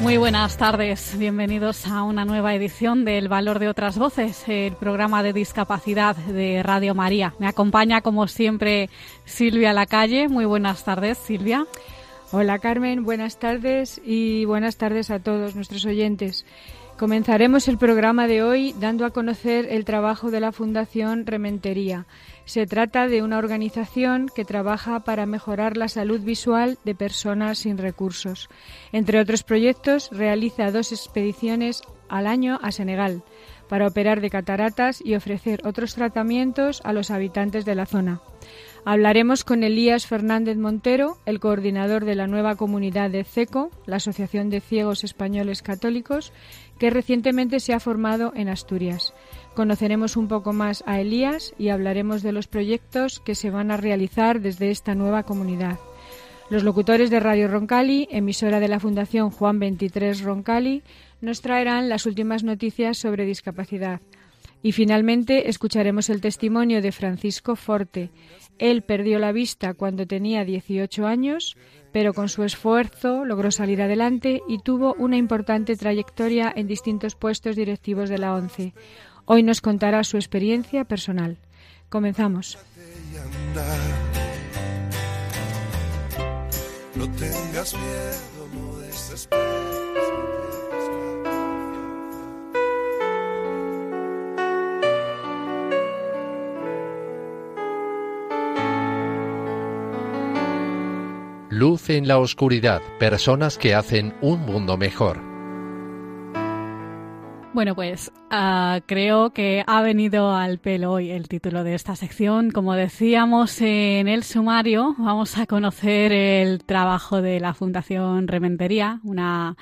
Muy buenas tardes, bienvenidos a una nueva edición del Valor de otras Voces, el programa de discapacidad de Radio María. Me acompaña como siempre Silvia Lacalle. Muy buenas tardes, Silvia. Hola Carmen, buenas tardes y buenas tardes a todos nuestros oyentes. Comenzaremos el programa de hoy dando a conocer el trabajo de la Fundación Rementería. Se trata de una organización que trabaja para mejorar la salud visual de personas sin recursos. Entre otros proyectos, realiza dos expediciones al año a Senegal para operar de cataratas y ofrecer otros tratamientos a los habitantes de la zona. Hablaremos con Elías Fernández Montero, el coordinador de la nueva comunidad de CECO, la Asociación de Ciegos Españoles Católicos, que recientemente se ha formado en Asturias. Conoceremos un poco más a Elías y hablaremos de los proyectos que se van a realizar desde esta nueva comunidad. Los locutores de Radio Roncali, emisora de la Fundación Juan 23 Roncali, nos traerán las últimas noticias sobre discapacidad. Y finalmente escucharemos el testimonio de Francisco Forte, él perdió la vista cuando tenía 18 años, pero con su esfuerzo logró salir adelante y tuvo una importante trayectoria en distintos puestos directivos de la ONCE. Hoy nos contará su experiencia personal. Comenzamos. No tengas miedo, Luz en la oscuridad, personas que hacen un mundo mejor. Bueno, pues uh, creo que ha venido al pelo hoy el título de esta sección. Como decíamos en el sumario, vamos a conocer el trabajo de la Fundación Rementería, una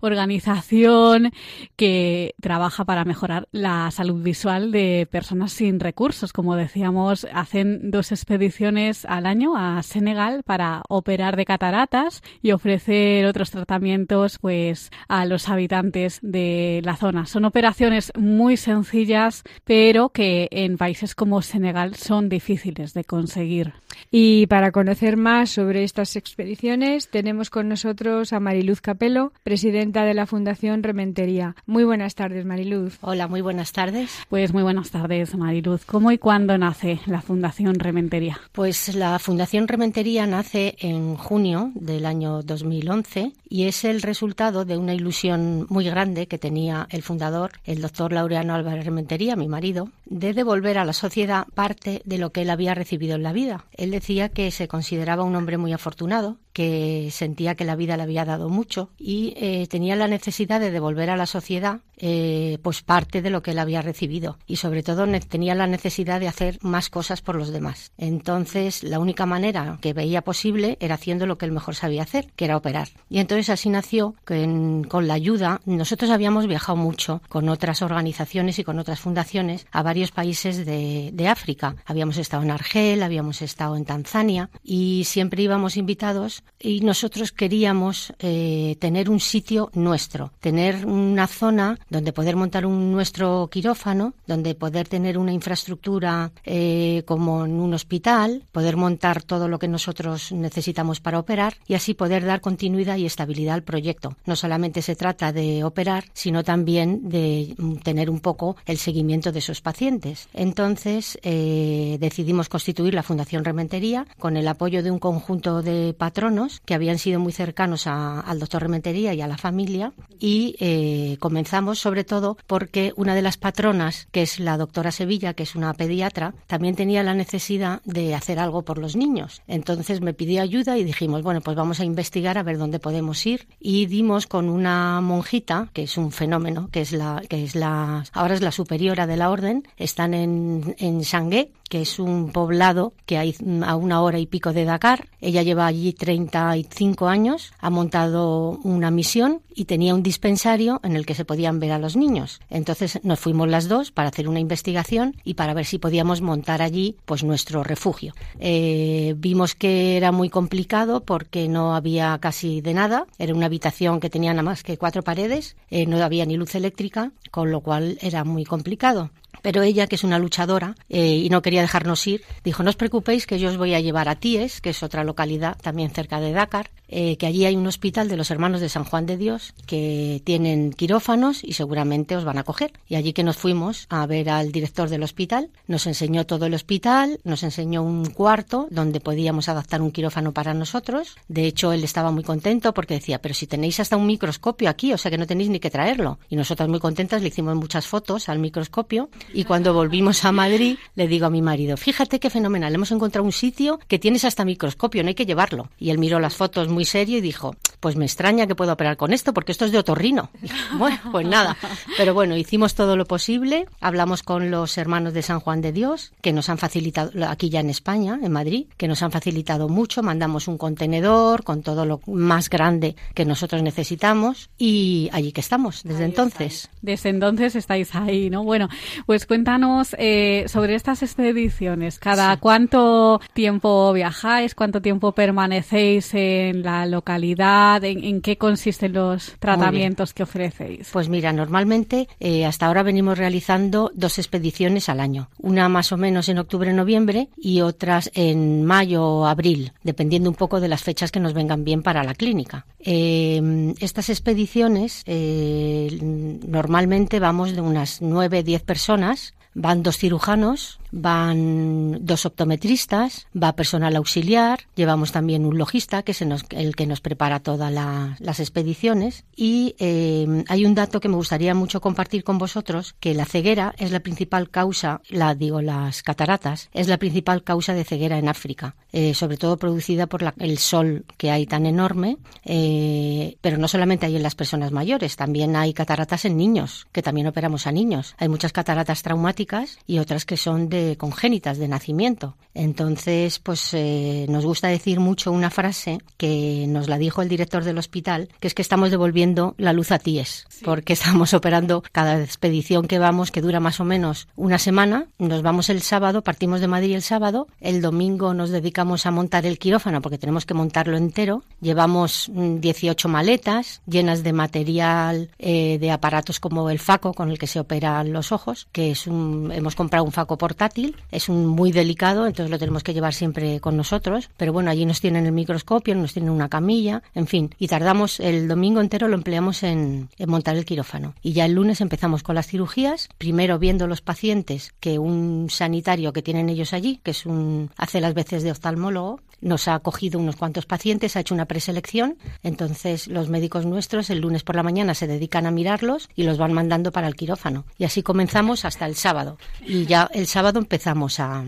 organización que trabaja para mejorar la salud visual de personas sin recursos. Como decíamos, hacen dos expediciones al año a Senegal para operar de cataratas y ofrecer otros tratamientos pues a los habitantes de la zona son operaciones muy sencillas, pero que en países como Senegal son difíciles de conseguir. Y para conocer más sobre estas expediciones, tenemos con nosotros a Mariluz Capelo, presidenta de la Fundación Rementería. Muy buenas tardes, Mariluz. Hola, muy buenas tardes. Pues muy buenas tardes, Mariluz. ¿Cómo y cuándo nace la Fundación Rementería? Pues la Fundación Rementería nace en junio del año 2011 y es el resultado de una ilusión muy grande que tenía el fundador el doctor Laureano Álvarez Rementería, mi marido, de devolver a la sociedad parte de lo que él había recibido en la vida. Él decía que se consideraba un hombre muy afortunado, que sentía que la vida le había dado mucho y eh, tenía la necesidad de devolver a la sociedad eh, pues parte de lo que él había recibido y sobre todo tenía la necesidad de hacer más cosas por los demás. Entonces la única manera que veía posible era haciendo lo que él mejor sabía hacer, que era operar. Y entonces así nació con la ayuda. Nosotros habíamos viajado mucho con otras organizaciones y con otras fundaciones a varios países de, de África. Habíamos estado en Argel, habíamos estado en Tanzania y siempre íbamos invitados y nosotros queríamos eh, tener un sitio nuestro, tener una zona donde poder montar un nuestro quirófano, donde poder tener una infraestructura eh, como en un hospital, poder montar todo lo que nosotros necesitamos para operar y así poder dar continuidad y estabilidad al proyecto. No solamente se trata de operar, sino también de tener un poco el seguimiento de esos pacientes. Entonces eh, decidimos constituir la Fundación Rementería con el apoyo de un conjunto de patronos que habían sido muy cercanos al doctor Rementería y a la familia y eh, comenzamos sobre todo porque una de las patronas, que es la doctora Sevilla, que es una pediatra, también tenía la necesidad de hacer algo por los niños. Entonces me pidió ayuda y dijimos, bueno, pues vamos a investigar a ver dónde podemos ir y dimos con una monjita, que es un fenómeno, que es la, que es la, ahora es la superiora de la orden, están en, en Shanghái que es un poblado que hay a una hora y pico de Dakar. Ella lleva allí 35 años, ha montado una misión y tenía un dispensario en el que se podían ver a los niños. Entonces nos fuimos las dos para hacer una investigación y para ver si podíamos montar allí pues nuestro refugio. Eh, vimos que era muy complicado porque no había casi de nada. Era una habitación que tenía nada más que cuatro paredes, eh, no había ni luz eléctrica, con lo cual era muy complicado. Pero ella, que es una luchadora eh, y no quería dejarnos ir, dijo, no os preocupéis que yo os voy a llevar a Tíes, que es otra localidad también cerca de Dakar, eh, que allí hay un hospital de los hermanos de San Juan de Dios que tienen quirófanos y seguramente os van a coger. Y allí que nos fuimos a ver al director del hospital, nos enseñó todo el hospital, nos enseñó un cuarto donde podíamos adaptar un quirófano para nosotros. De hecho, él estaba muy contento porque decía, pero si tenéis hasta un microscopio aquí, o sea que no tenéis ni que traerlo. Y nosotras muy contentas le hicimos muchas fotos al microscopio y cuando volvimos a Madrid le digo a mi marido, fíjate qué fenomenal, hemos encontrado un sitio que tienes hasta microscopio, no hay que llevarlo. Y él miró las fotos muy serio y dijo, pues me extraña que pueda operar con esto porque esto es de otorrino. bueno, pues nada. Pero bueno, hicimos todo lo posible, hablamos con los hermanos de San Juan de Dios, que nos han facilitado, aquí ya en España, en Madrid, que nos han facilitado mucho, mandamos un contenedor con todo lo más grande que nosotros necesitamos y allí que estamos desde entonces. Desde entonces estáis ahí, ¿no? Bueno, pues cuéntanos eh, sobre estas expediciones. ¿Cada cuánto tiempo viajáis? ¿Cuánto tiempo permanecéis en la localidad? calidad? ¿En, qué consisten los tratamientos que ofrecéis? Pues mira, normalmente eh, hasta ahora venimos realizando dos expediciones al año. Una más o menos en octubre-noviembre y otras en mayo o abril, dependiendo un poco de las fechas que nos vengan bien para la clínica. Eh, estas expediciones eh, normalmente vamos de unas 9-10 personas Van dos cirujanos, van dos optometristas, va personal auxiliar, llevamos también un logista que es el que nos prepara todas las expediciones y eh, hay un dato que me gustaría mucho compartir con vosotros, que la ceguera es la principal causa, la digo, las cataratas, es la principal causa de ceguera en África, eh, sobre todo producida por el sol que hay tan enorme, eh, pero no solamente hay en las personas mayores, también hay cataratas en niños, que también operamos a niños. Hay muchas cataratas traumáticas y otras que son de congénitas, de nacimiento. Entonces, pues eh, nos gusta decir mucho una frase que nos la dijo el director del hospital, que es que estamos devolviendo la luz a tíes, porque estamos operando cada expedición que vamos, que dura más o menos una semana. Nos vamos el sábado, partimos de Madrid el sábado, el domingo nos dedicamos a montar el quirófano porque tenemos que montarlo entero. Llevamos 18 mm, maletas llenas de material, eh, de aparatos como el faco con el que se operan los ojos, que es un hemos comprado un faco portátil, es un muy delicado, entonces lo tenemos que llevar siempre con nosotros, pero bueno, allí nos tienen el microscopio, nos tienen una camilla, en fin, y tardamos el domingo entero lo empleamos en, en montar el quirófano. Y ya el lunes empezamos con las cirugías, primero viendo los pacientes que un sanitario que tienen ellos allí, que es un hace las veces de oftalmólogo, nos ha cogido unos cuantos pacientes, ha hecho una preselección, entonces los médicos nuestros el lunes por la mañana se dedican a mirarlos y los van mandando para el quirófano. Y así comenzamos hasta el sábado. Y ya el sábado empezamos a,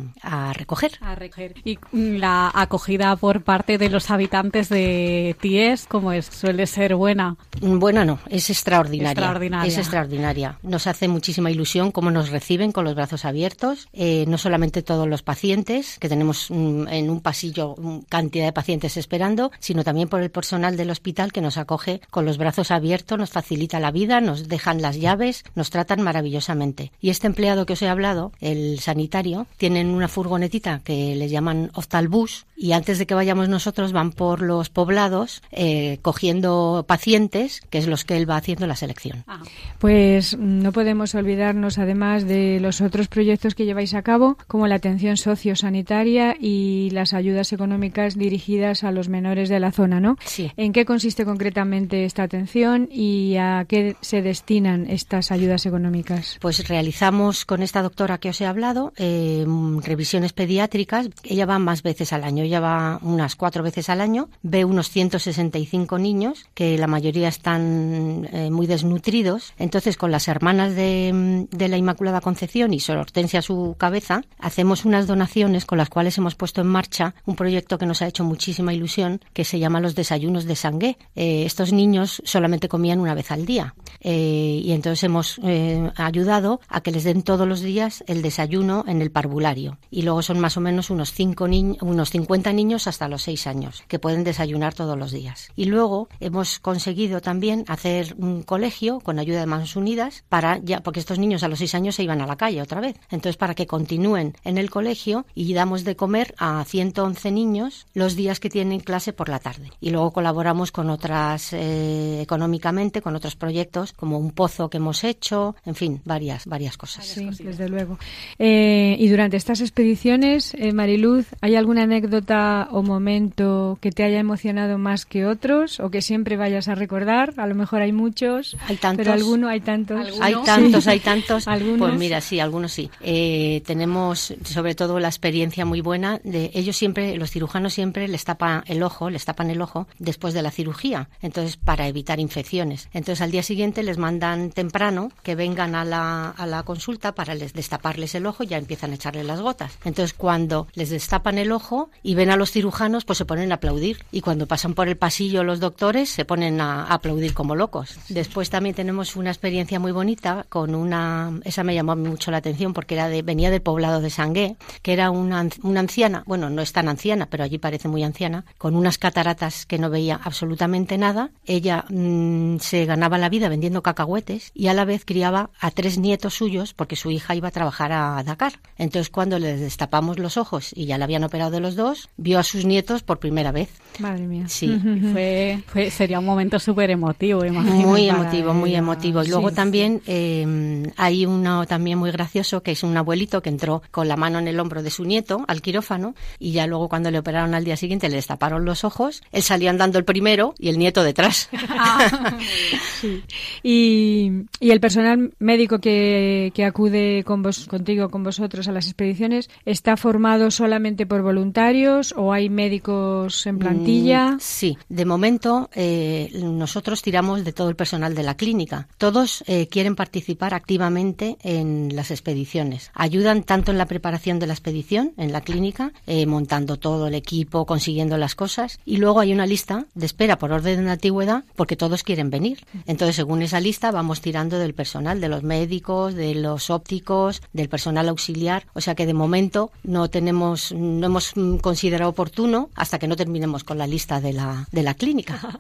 recoger. A recoger. Y la acogida por parte de los habitantes de Ties, como es? ¿Suele ser buena? Buena no, es extraordinaria. extraordinaria. Es extraordinaria. Nos hace muchísima ilusión cómo nos reciben con los brazos abiertos. Eh, no solamente todos los pacientes, que tenemos mm, en un pasillo cantidad de pacientes esperando, sino también por el personal del hospital que nos acoge con los brazos abiertos, nos facilita la vida, nos dejan las llaves, nos tratan maravillosamente. Y este empleado que os he hablado, el sanitario, tienen una furgonetita que le llaman oftalbus y antes de que vayamos nosotros van por los poblados eh, cogiendo pacientes, que es los que él va haciendo la selección. Ah. Pues no podemos olvidarnos además de los otros proyectos que lleváis a cabo, como la atención sociosanitaria y las ayudas económicas económicas dirigidas a los menores de la zona, ¿no? Sí. ¿En qué consiste concretamente esta atención y a qué se destinan estas ayudas económicas? Pues realizamos con esta doctora que os he hablado eh, revisiones pediátricas. Ella va más veces al año. Ella va unas cuatro veces al año, ve unos 165 niños, que la mayoría están eh, muy desnutridos. Entonces, con las hermanas de, de la Inmaculada Concepción y Sor Hortensia a su cabeza, hacemos unas donaciones con las cuales hemos puesto en marcha un proyecto que nos ha hecho muchísima ilusión, que se llama los desayunos de sangue. Eh, estos niños solamente comían una vez al día. Eh, y entonces hemos eh, ayudado a que les den todos los días el desayuno en el parvulario. Y luego son más o menos unos, cinco unos 50 niños hasta los 6 años que pueden desayunar todos los días. Y luego hemos conseguido también hacer un colegio con ayuda de Manos Unidas para ya, porque estos niños a los 6 años se iban a la calle otra vez. Entonces, para que continúen en el colegio y damos de comer a 111 niños los días que tienen clase por la tarde. Y luego colaboramos con otras, eh, económicamente, con otros proyectos, como un pozo que hemos hecho, en fin, varias, varias cosas. Sí, desde luego. Eh, y durante estas expediciones, eh, Mariluz, ¿hay alguna anécdota o momento que te haya emocionado más que otros o que siempre vayas a recordar? A lo mejor hay muchos, hay tantos, pero alguno hay tantos. Hay tantos, hay tantos. ¿Algunos? Pues mira, sí, algunos sí. Eh, tenemos sobre todo la experiencia muy buena de ellos siempre, los cirujanos siempre les tapan el ojo, les tapan el ojo después de la cirugía, entonces para evitar infecciones. Entonces al día siguiente les mandan temprano que vengan a la, a la consulta para les destaparles el ojo y ya empiezan a echarle las gotas. Entonces cuando les destapan el ojo y ven a los cirujanos, pues se ponen a aplaudir. Y cuando pasan por el pasillo los doctores, se ponen a, aplaudir como locos. Después también tenemos una experiencia muy bonita con una, esa me llamó mucho la atención porque era de, venía del poblado de Sangué, que era una, una anciana, bueno, no es tan anciana, pero allí parece muy anciana, con unas cataratas que no veía absolutamente nada. Ella mm, se ganaba la vida vendiendo cacahuetes y a la vez criaba a tres nietos suyos porque su hija iba a trabajar a Dakar. Entonces cuando les destapamos los ojos y ya la habían operado de los dos, vio a sus nietos por primera vez. Madre mía. Sí. fue, fue, sería un momento súper emotivo, imagino. Muy emotivo, muy emotivo. Y luego también eh, hay uno también muy gracioso que es un abuelito que entró con la mano en el hombro de su nieto al quirófano y ya luego cuando le operaron al día siguiente le destaparon los ojos, él salió andando el primero y el nieto detrás. Ah, sí. y, y, el personal médico que, que acude con vos, contigo, con vosotros a las expediciones, ¿está formado solamente por voluntarios o hay médicos en plantilla? Mm, sí, de momento eh, nosotros tiramos de todo el personal de la clínica. Todos eh, quieren participar activamente en las expediciones. Ayudan tanto en la preparación de la expedición, en la clínica, eh, montando todo el equipo, consiguiendo las cosas, y luego hay una lista de espera por orden de antigüedad porque todos quieren venir. Entonces, según esa lista, vamos tirando del personal, de los médicos, de los ópticos, del personal auxiliar. O sea que de momento no tenemos, no hemos considerado oportuno hasta que no terminemos con la lista de la, de la clínica.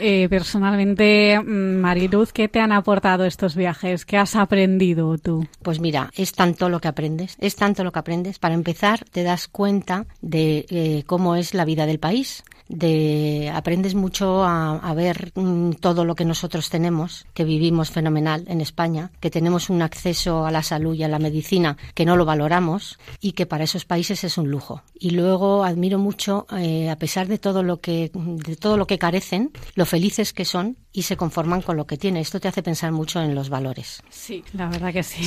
Eh, personalmente, mm, Mariluz, ¿qué te han aportado estos viajes? ¿Qué has aprendido tú? Pues mira, es tanto lo que aprendes, es tanto lo que aprendes. Para empezar, te das cuenta de eh, cómo es la vida del país de aprendes mucho a, ver mm, todo lo que nosotros tenemos, que vivimos fenomenal en España, que tenemos un acceso a la salud y a la medicina que no lo valoramos y que para esos países es un lujo. Y luego admiro mucho, eh, a pesar de todo lo que de todo lo que carecen, lo felices que son y se conforman con lo que tienen. Esto te hace pensar mucho en los valores. Sí, la verdad que sí.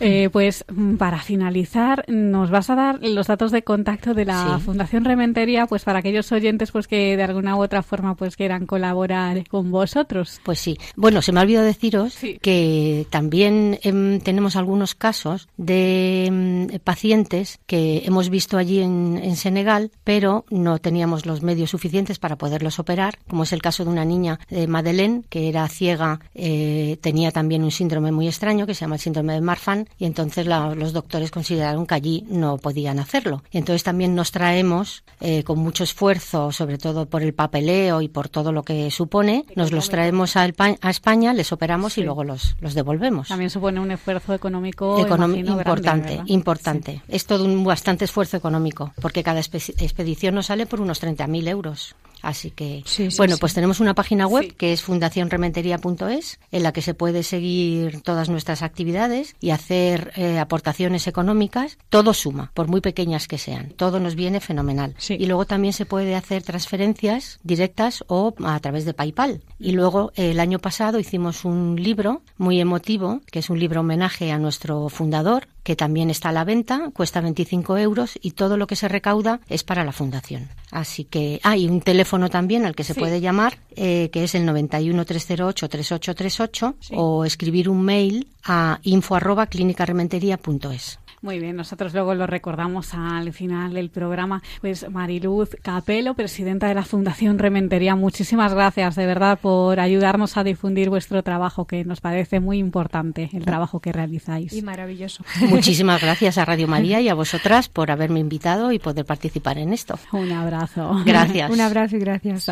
Eh, pues mm, para finalizar, nos vas a dar los datos de contacto de la Fundación Rementería, pues para aquellos oyentes pues que de alguna u otra forma pues quieran colaborar con vosotros. Pues sí. Bueno, se me ha olvidado deciros que también em, tenemos algunos casos de em, pacientes que hemos visto allí en, en Senegal, pero no teníamos los medios suficientes para poderlos operar, como es el caso de una niña de Madeleine, que era ciega, eh, tenía también un síndrome muy extraño que se llama el síndrome de Marfan y entonces los doctores consideraron que allí no podían hacerlo. Y entonces también nos traemos eh, con mucho esfuerzo, sobre todo por el papeleo y por todo lo que supone, nos los traemos a, España, les operamos y luego los, los devolvemos. También supone un esfuerzo económico, importante, importante. Es todo un bastante esfuerzo económico porque cada expedición nos sale por unos 30.000 euros. Así que, bueno, pues tenemos una página web que es fundacionrementería.es, en la que se puede seguir todas nuestras actividades y hacer eh, aportaciones económicas. Todo suma, por muy pequeñas que sean. Todo nos viene fenomenal. Y luego también se puede hacer transferencias directas o a través de PayPal. Y luego, el año pasado hicimos un libro muy emotivo, que es un libro homenaje a nuestro fundador, que también está a la venta, cuesta 25 euros y todo lo que se recauda es para la fundación. Así que hay un teléfono también al que se puede llamar, eh, que es el 91 308 3838 o escribir un mail a info arroba muy bien, nosotros luego lo recordamos al final del programa. Pues Mariluz Capelo, presidenta de la Fundación Rementería, muchísimas gracias de verdad por ayudarnos a difundir vuestro trabajo, que nos parece muy importante el trabajo que realizáis. Y maravilloso. Muchísimas gracias a Radio María y a vosotras por haberme invitado y poder participar en esto. Un abrazo. Gracias. Un abrazo y gracias.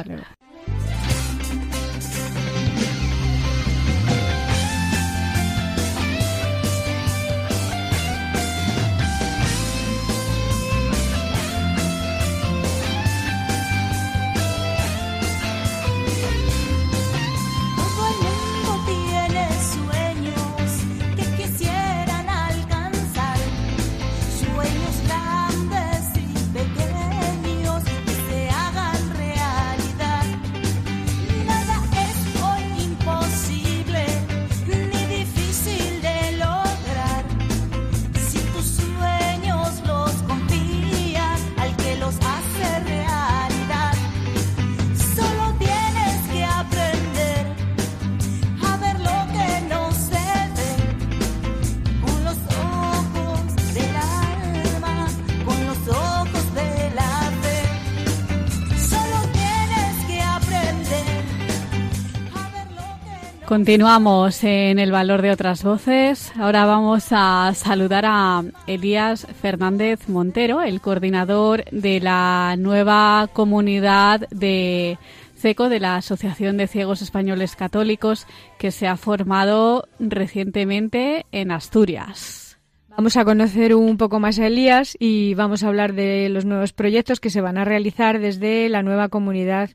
Continuamos en el valor de otras voces. Ahora vamos a saludar a Elías Fernández Montero, el coordinador de la nueva comunidad de CECO, de la Asociación de Ciegos Españoles Católicos, que se ha formado recientemente en Asturias. Vamos a conocer un poco más a Elías y vamos a hablar de los nuevos proyectos que se van a realizar desde la nueva comunidad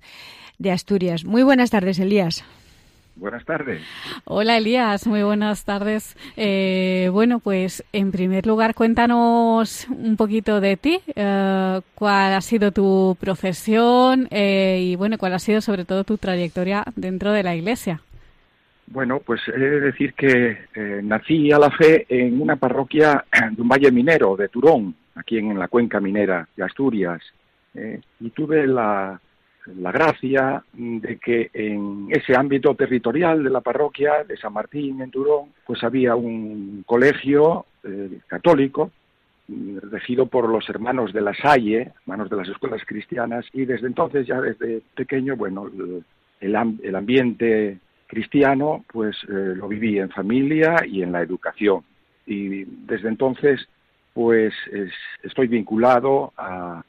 de Asturias. Muy buenas tardes, Elías. Buenas tardes. Hola Elías, muy buenas tardes. Eh, bueno, pues en primer lugar cuéntanos un poquito de ti, eh, cuál ha sido tu profesión eh, y bueno, cuál ha sido sobre todo tu trayectoria dentro de la Iglesia. Bueno, pues he de decir que nací a la fe en una parroquia de un valle minero, de Turón, aquí en la cuenca minera de Asturias, y tuve la la gracia de que en ese ámbito territorial de la parroquia de San Martín en Turón, pues había un colegio eh, católico regido por los hermanos de la Salle, hermanos de las escuelas cristianas, y desde entonces, ya desde pequeño, bueno, el, el ambiente cristiano, pues eh, lo viví en familia y en la educación. Y desde entonces, pues estoy vinculado a,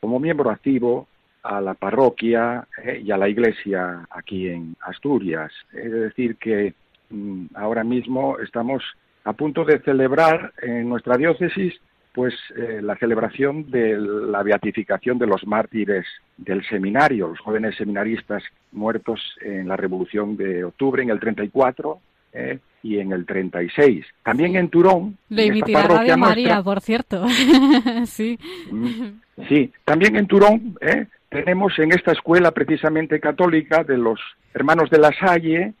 como miembro activo a la parroquia eh, y a la iglesia aquí en Asturias. Es decir, que mm, ahora mismo estamos a punto de celebrar en nuestra diócesis pues eh, la celebración de la beatificación de los mártires del seminario, los jóvenes seminaristas muertos en la Revolución de Octubre en el 34 eh, y en el 36. También en Turón. Lo emitirá Radio María, por cierto. sí. Mm, sí, también en Turón eh, tenemos en esta escuela precisamente católica de los hermanos de la Salle,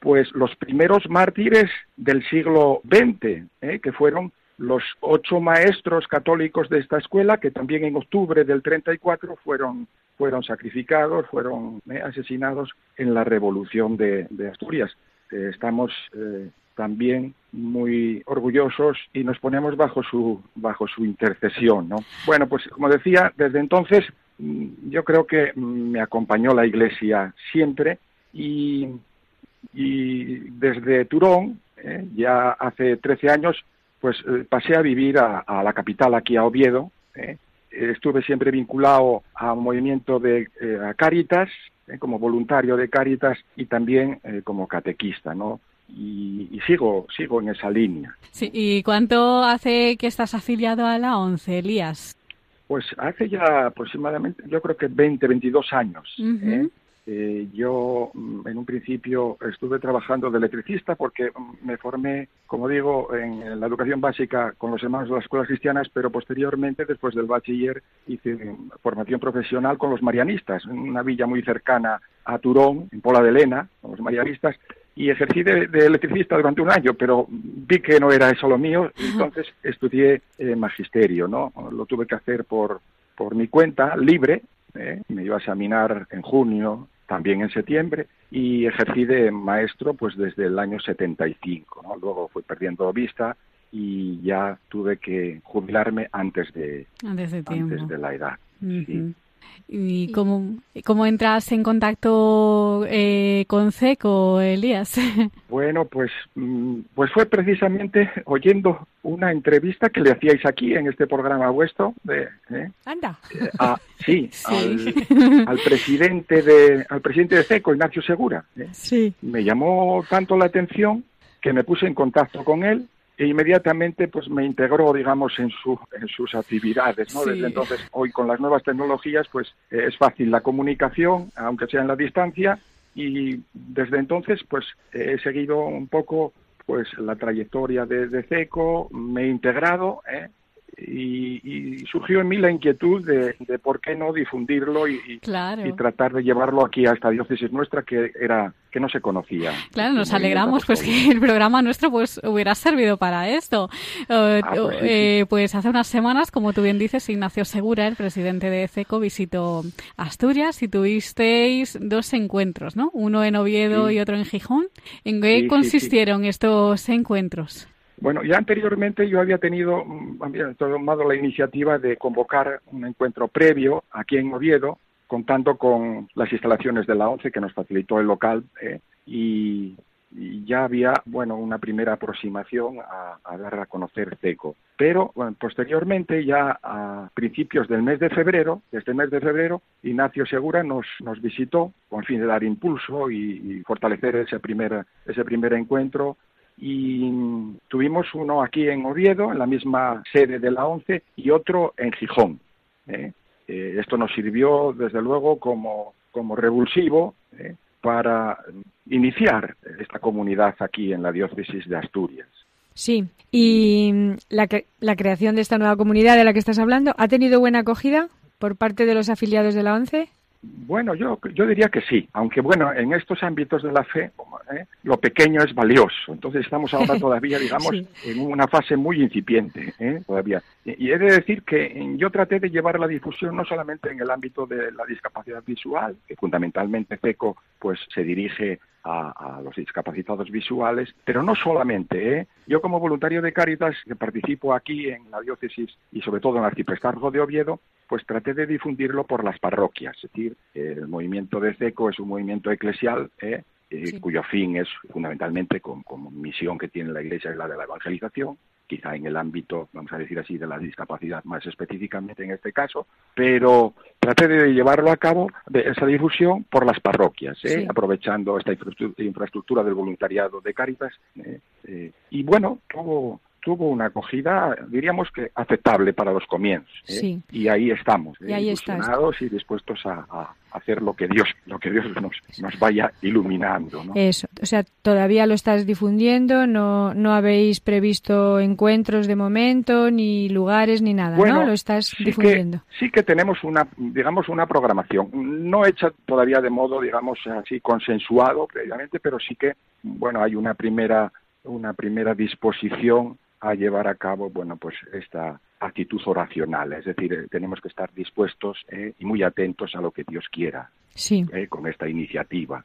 pues los primeros mártires del siglo XX, ¿eh? que fueron los ocho maestros católicos de esta escuela, que también en octubre del 34 fueron, fueron sacrificados, fueron ¿eh? asesinados en la revolución de, Asturias. Eh, estamos también muy orgullosos y nos ponemos bajo su, bajo su intercesión. ¿no? Bueno, pues como decía, desde entonces yo creo que mm, me acompañó la Iglesia siempre y, desde Turón, eh, ya hace 13 años, pues eh, pasé a vivir a, la capital, aquí a Oviedo. Eh. Estuve siempre vinculado a un movimiento de Cáritas, como voluntario de Cáritas y también como catequista, ¿no? Y, sigo sigo en esa línea. ¿y cuánto hace que estás afiliado a la ONCE, Elías? Pues hace ya aproximadamente, yo creo que 20, 22 años. ¿eh? Eh, yo mm, en un principio estuve trabajando de electricista porque mm, me formé, como digo, en la educación básica con los hermanos de las escuelas cristianas, pero posteriormente, después del bachiller, hice formación profesional con los marianistas, en una villa muy cercana a Turón, en Pola de Lena, con los marianistas, y ejercí de, electricista durante un año, pero vi que no era eso lo mío, entonces estudié eh, magisterio, ¿no? Lo tuve que hacer por, por mi cuenta, libre, ¿eh? me iba a examinar en junio, también en septiembre, y ejercí de maestro pues desde el año 75, ¿no? Luego fui perdiendo vista y ya tuve que jubilarme antes de, antes de, la edad. ¿Y cómo, cómo entras en contacto eh, con CECO, Elías? Bueno, pues, mm, pues fue precisamente oyendo una entrevista que le hacíais aquí en este programa vuestro. De, ¿eh? Anda. Eh, sí, Al, al, presidente de, al presidente de CECO, Ignacio Segura. Sí. Me llamó tanto la atención que me puse en contacto con él e inmediatamente pues me integró digamos en su en sus actividades no desde entonces hoy con las nuevas tecnologías pues eh, es fácil la comunicación aunque sea en la distancia y desde entonces pues he seguido un poco pues la trayectoria de, de CECO me he integrado ¿eh? Y, surgió en mí la inquietud de, por qué no difundirlo y, tratar de llevarlo aquí a esta diócesis nuestra que era que no se conocía. Claro, nos alegramos pues que el programa nuestro pues hubiera servido para esto. Eh, ah, pues, eh, pues, hace unas semanas, como tú bien dices, Ignacio Segura, el presidente de ECECO, visitó Asturias y tuvisteis dos encuentros, ¿no? Uno en Oviedo y otro en Gijón. ¿En qué consistieron estos encuentros? Bueno, ya anteriormente yo había tenido, mm, tomado la iniciativa de convocar un encuentro previo aquí en Oviedo, contando con las instalaciones de la ONCE que nos facilitó el local eh, y, ya había, bueno, una primera aproximación a, dar a conocer CECO. Pero posteriormente, ya a principios del mes de febrero, este mes de febrero, Ignacio Segura nos, nos visitó con el fin de dar impulso y, y fortalecer ese primer, ese primer encuentro y tuvimos uno aquí en Oviedo, en la misma sede de la ONCE, y otro en Gijón. ¿eh? Eh, esto nos sirvió, desde luego, como, como revulsivo ¿eh? para iniciar esta comunidad aquí en la diócesis de Asturias. Sí, y la, la creación de esta nueva comunidad de la que estás hablando, ¿ha tenido buena acogida por parte de los afiliados de la ONCE? Bueno, yo, yo diría que sí, aunque bueno, en estos ámbitos de la fe, ¿eh? lo pequeño es valioso. Entonces estamos ahora todavía, digamos, en una fase muy incipiente, ¿eh? todavía. Y, he de decir que yo traté de llevar la difusión no solamente en el ámbito de la discapacidad visual, que fundamentalmente FECO pues se dirige a, los discapacitados visuales, pero no solamente. ¿eh? Yo como voluntario de Cáritas, que participo aquí en la diócesis y sobre todo en el arciprestazgo de Oviedo, pues traté de difundirlo por las parroquias. Es decir, el movimiento de CECO es un movimiento eclesial ¿eh? Eh, cuyo fin es fundamentalmente como, misión que tiene la Iglesia es la de la evangelización, quizá en el ámbito, vamos a decir así, de la discapacidad más específicamente en este caso, pero traté de llevarlo a cabo, de esa difusión, por las parroquias, ¿eh? aprovechando esta infraestructura del voluntariado de Cáritas. ¿eh? y bueno, todo tuvo una acogida, diríamos que aceptable para los comienzos. ¿eh? Y ahí estamos, y ¿eh? y dispuestos a, hacer lo que Dios, lo que Dios nos, nos vaya iluminando. Eso, o sea, todavía lo estás difundiendo, no, no habéis previsto encuentros de momento, ni lugares, ni nada, ¿no? Lo estás difundiendo. sí que tenemos una, digamos, una programación, no hecha todavía de modo, digamos, así consensuado previamente, pero sí que, bueno, hay una primera una primera disposición a llevar a cabo, bueno, pues esta actitud oracional, es decir, eh, tenemos que estar dispuestos eh, y muy atentos a lo que Dios quiera eh, con esta iniciativa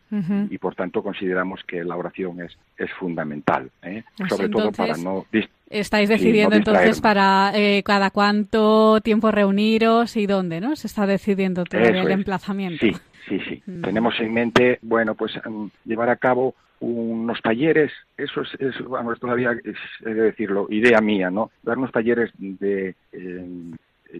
y por tanto consideramos que la oración es, es fundamental, pues sobre todo para no Estáis decidiendo entonces para cada cuánto tiempo reuniros y dónde, ¿no? Se está decidiendo todavía el emplazamiento. Sí, sí, sí. Mm. Tenemos en mente, bueno, pues mm, llevar a cabo unos talleres, eso es, es vamos, todavía es, he de decirlo, idea mía, ¿no? Dar unos talleres de eh,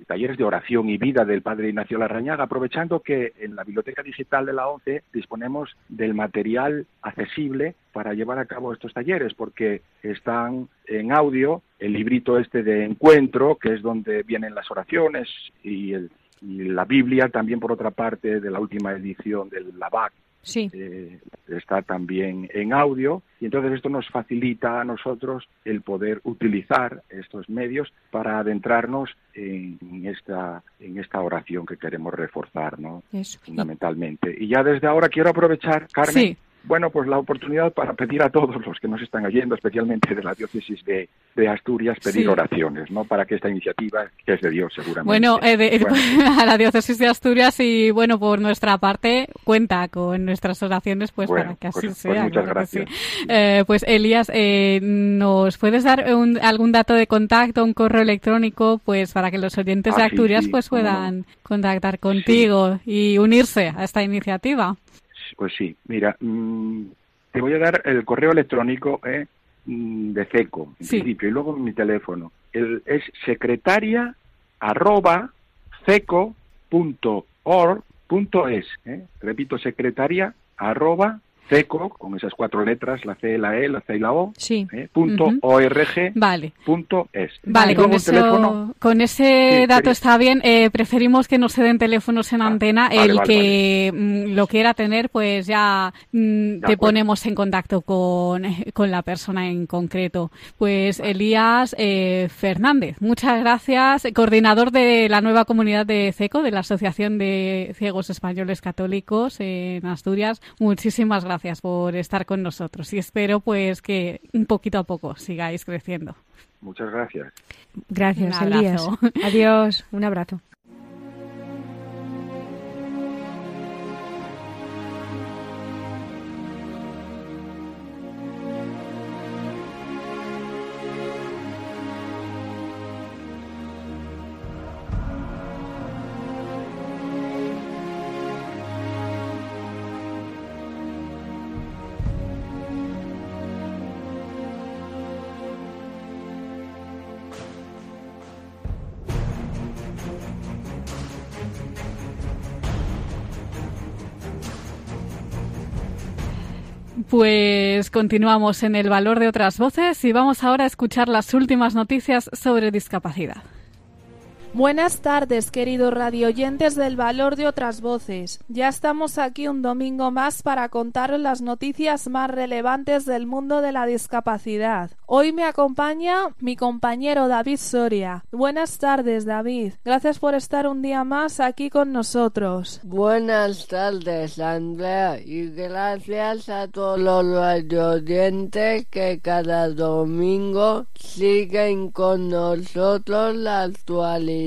talleres de oración y vida del padre Ignacio Larrañaga, aprovechando que en la biblioteca digital de la ONCE disponemos del material accesible para llevar a cabo estos talleres, porque están en audio el librito este de encuentro, que es donde vienen las oraciones, y, el, y la Biblia también, por otra parte, de la última edición del LAVAC, sí. Eh, está también en audio y entonces esto nos facilita a nosotros el poder utilizar estos medios para adentrarnos en esta en esta oración que queremos reforzar, ¿no? Fundamentalmente. Y ya desde ahora quiero aprovechar, Carmen, bueno, pues la oportunidad para pedir a todos los que nos están oyendo, especialmente de la diócesis de, Asturias, pedir oraciones, ¿no? Para que esta iniciativa, que es de Dios seguramente. Bueno, eh, a la diócesis de Asturias y, bueno, por nuestra parte, cuenta con nuestras oraciones, pues para que así pues, pues sea. muchas gracias. Eh, pues Elías, eh, ¿nos puedes dar algún dato de contacto, un correo electrónico, pues para que los oyentes de ah, Asturias pues puedan contactar contigo y unirse a esta iniciativa? Pues sí, mira, mm, te voy a dar el correo electrónico eh, mm, de CECO, en principio, y luego mi teléfono. El, es secretaria arroba ceco.org.es. Eh. Repito, secretaria arroba CECO, con esas cuatro letras, la C, la E, la C y la O, sí. Eh, punto org, vale. punto es. Vale, con, con ese dato está bien. Eh, preferimos que no se den teléfonos en antena. el que lo quiera tener, pues ya te ponemos en contacto con, con, la persona en concreto. Pues Elías eh, Fernández, muchas gracias, coordinador de la nueva comunidad de CECO, de la Asociación de Ciegos Españoles Católicos en Asturias. Muchísimas gracias gracias por estar con nosotros y espero pues que un poquito a poco sigáis creciendo. Muchas gracias. Gracias, Elías. Adiós, un abrazo. Pues continuamos en el valor de otras voces y vamos ahora a escuchar las últimas noticias sobre discapacidad. Buenas tardes, queridos radioyentes del valor de otras voces. Ya estamos aquí un domingo más para contaros las noticias más relevantes del mundo de la discapacidad. Hoy me acompaña mi compañero David Soria. Buenas tardes, David. Gracias por estar un día más aquí con nosotros. Buenas tardes, Andrea, y gracias a todos los radioyentes que cada domingo siguen con nosotros la actualidad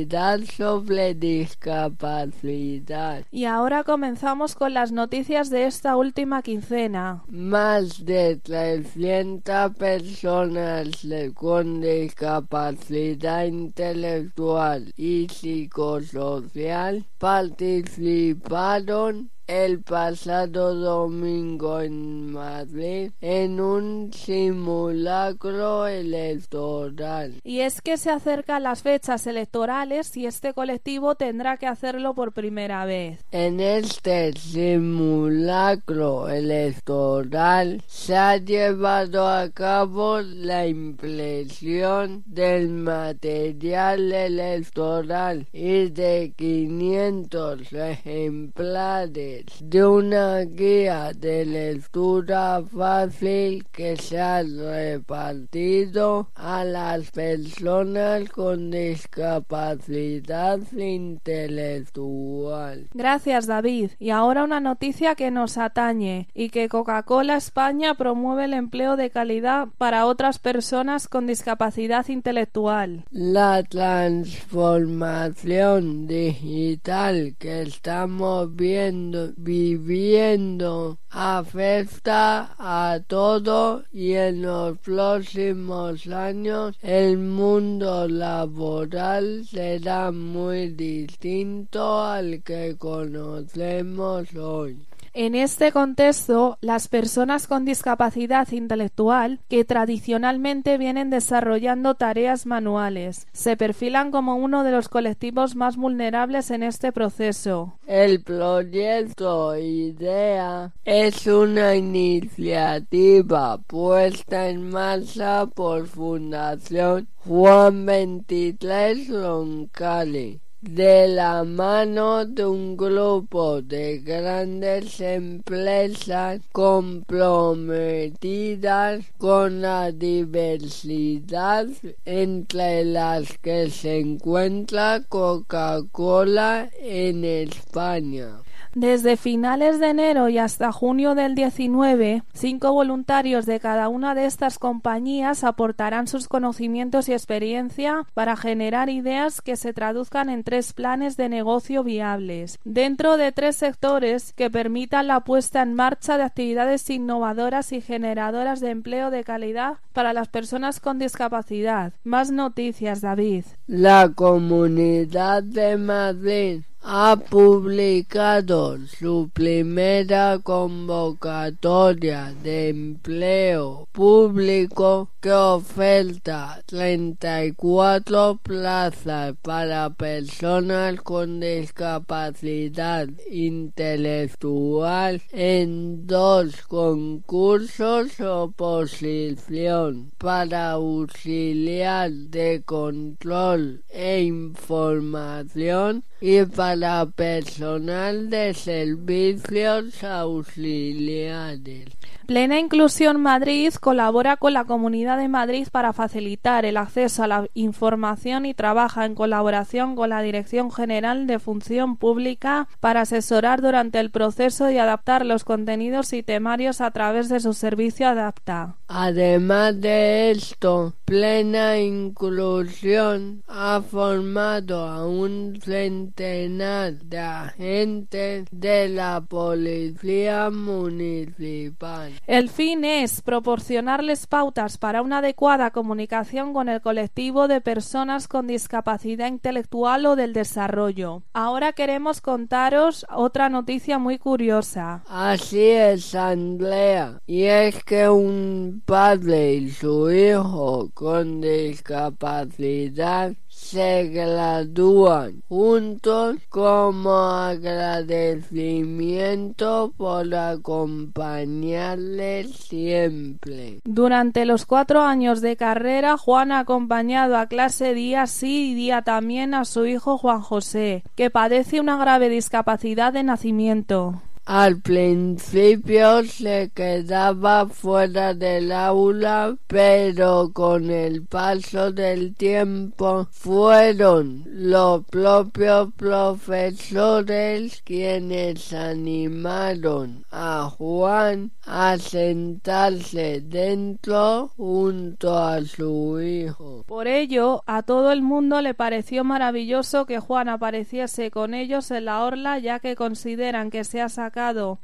sobre discapacidad. Y ahora comenzamos con las noticias de esta última quincena. Más de 300 personas con discapacidad intelectual y psicosocial participaron el pasado domingo en Madrid en un simulacro electoral. Y es que se acercan las fechas electorales y este colectivo tendrá que hacerlo por primera vez. En este simulacro electoral se ha llevado a cabo la impresión del material electoral y de 500 ejemplares de una guía de lectura fácil que se ha repartido a las personas con discapacidad intelectual. Gracias David. Y ahora una noticia que nos atañe y que Coca-Cola España promueve el empleo de calidad para otras personas con discapacidad intelectual. La transformación digital que estamos viendo viviendo afecta a todo y en los próximos años el mundo laboral será muy distinto al que conocemos hoy. En este contexto, las personas con discapacidad intelectual, que tradicionalmente vienen desarrollando tareas manuales, se perfilan como uno de los colectivos más vulnerables en este proceso. El proyecto IDEA es una iniciativa puesta en marcha por Fundación Juan 23 Roncalli de la mano de un grupo de grandes empresas comprometidas con la diversidad entre las que se encuentra Coca-Cola en España. Desde finales de enero y hasta junio del 19, cinco voluntarios de cada una de estas compañías aportarán sus conocimientos y experiencia para generar ideas que se traduzcan en tres planes de negocio viables, dentro de tres sectores que permitan la puesta en marcha de actividades innovadoras y generadoras de empleo de calidad para las personas con discapacidad. Más noticias, David. La Comunidad de Madrid ha publicado su primera convocatoria de empleo público que oferta 34 plazas para personas con discapacidad intelectual en dos concursos oposición para auxiliar de control e información y para personal de servicios auxiliares. Plena Inclusión Madrid colabora con la Comunidad de Madrid para facilitar el acceso a la información y trabaja en colaboración con la Dirección General de Función Pública para asesorar durante el proceso y adaptar los contenidos y temarios a través de su servicio Adapta. Además de esto, Plena Inclusión ha formado a un centenar de agentes de la Policía Municipal. El fin es proporcionarles pautas para una adecuada comunicación con el colectivo de personas con discapacidad intelectual o del desarrollo. Ahora queremos contaros otra noticia muy curiosa. Así es, Andrea. Y es que un padre y su hijo con discapacidad se gradúan juntos como agradecimiento por acompañarles siempre. Durante los cuatro años de carrera, Juan ha acompañado a clase día sí y día también a su hijo Juan José, que padece una grave discapacidad de nacimiento. Al principio se quedaba fuera del aula, pero con el paso del tiempo fueron los propios profesores quienes animaron a Juan a sentarse dentro junto a su hijo. Por ello, a todo el mundo le pareció maravilloso que Juan apareciese con ellos en la orla, ya que consideran que se ha sacado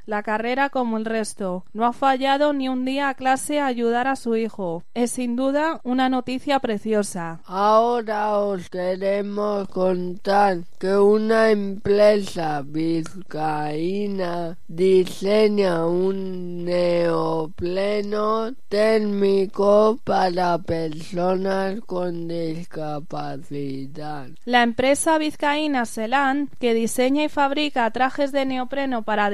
la carrera como el resto. No ha fallado ni un día a clase a ayudar a su hijo. Es sin duda una noticia preciosa. Ahora os queremos contar que una empresa vizcaína diseña un neopleno térmico para personas con discapacidad. La empresa vizcaína Celan, que diseña y fabrica trajes de neopreno para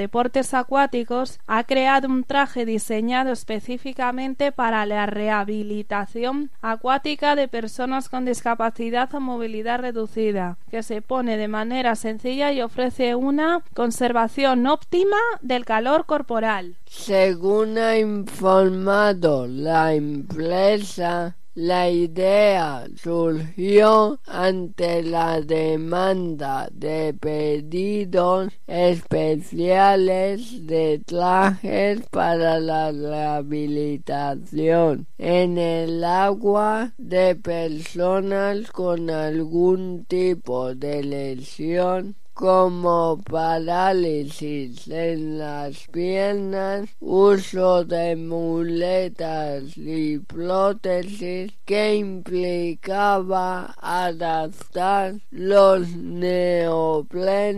acuáticos, ha creado un traje diseñado específicamente para la rehabilitación acuática de personas con discapacidad o movilidad reducida, que se pone de manera sencilla y ofrece una conservación óptima del calor corporal. Según ha informado la empresa, la idea surgió ante la demanda de pedidos especiales de trajes para la rehabilitación en el agua de personas con algún tipo de lesión como parálisis en las piernas, uso de muletas y prótesis que implicaba adaptar los neoplenos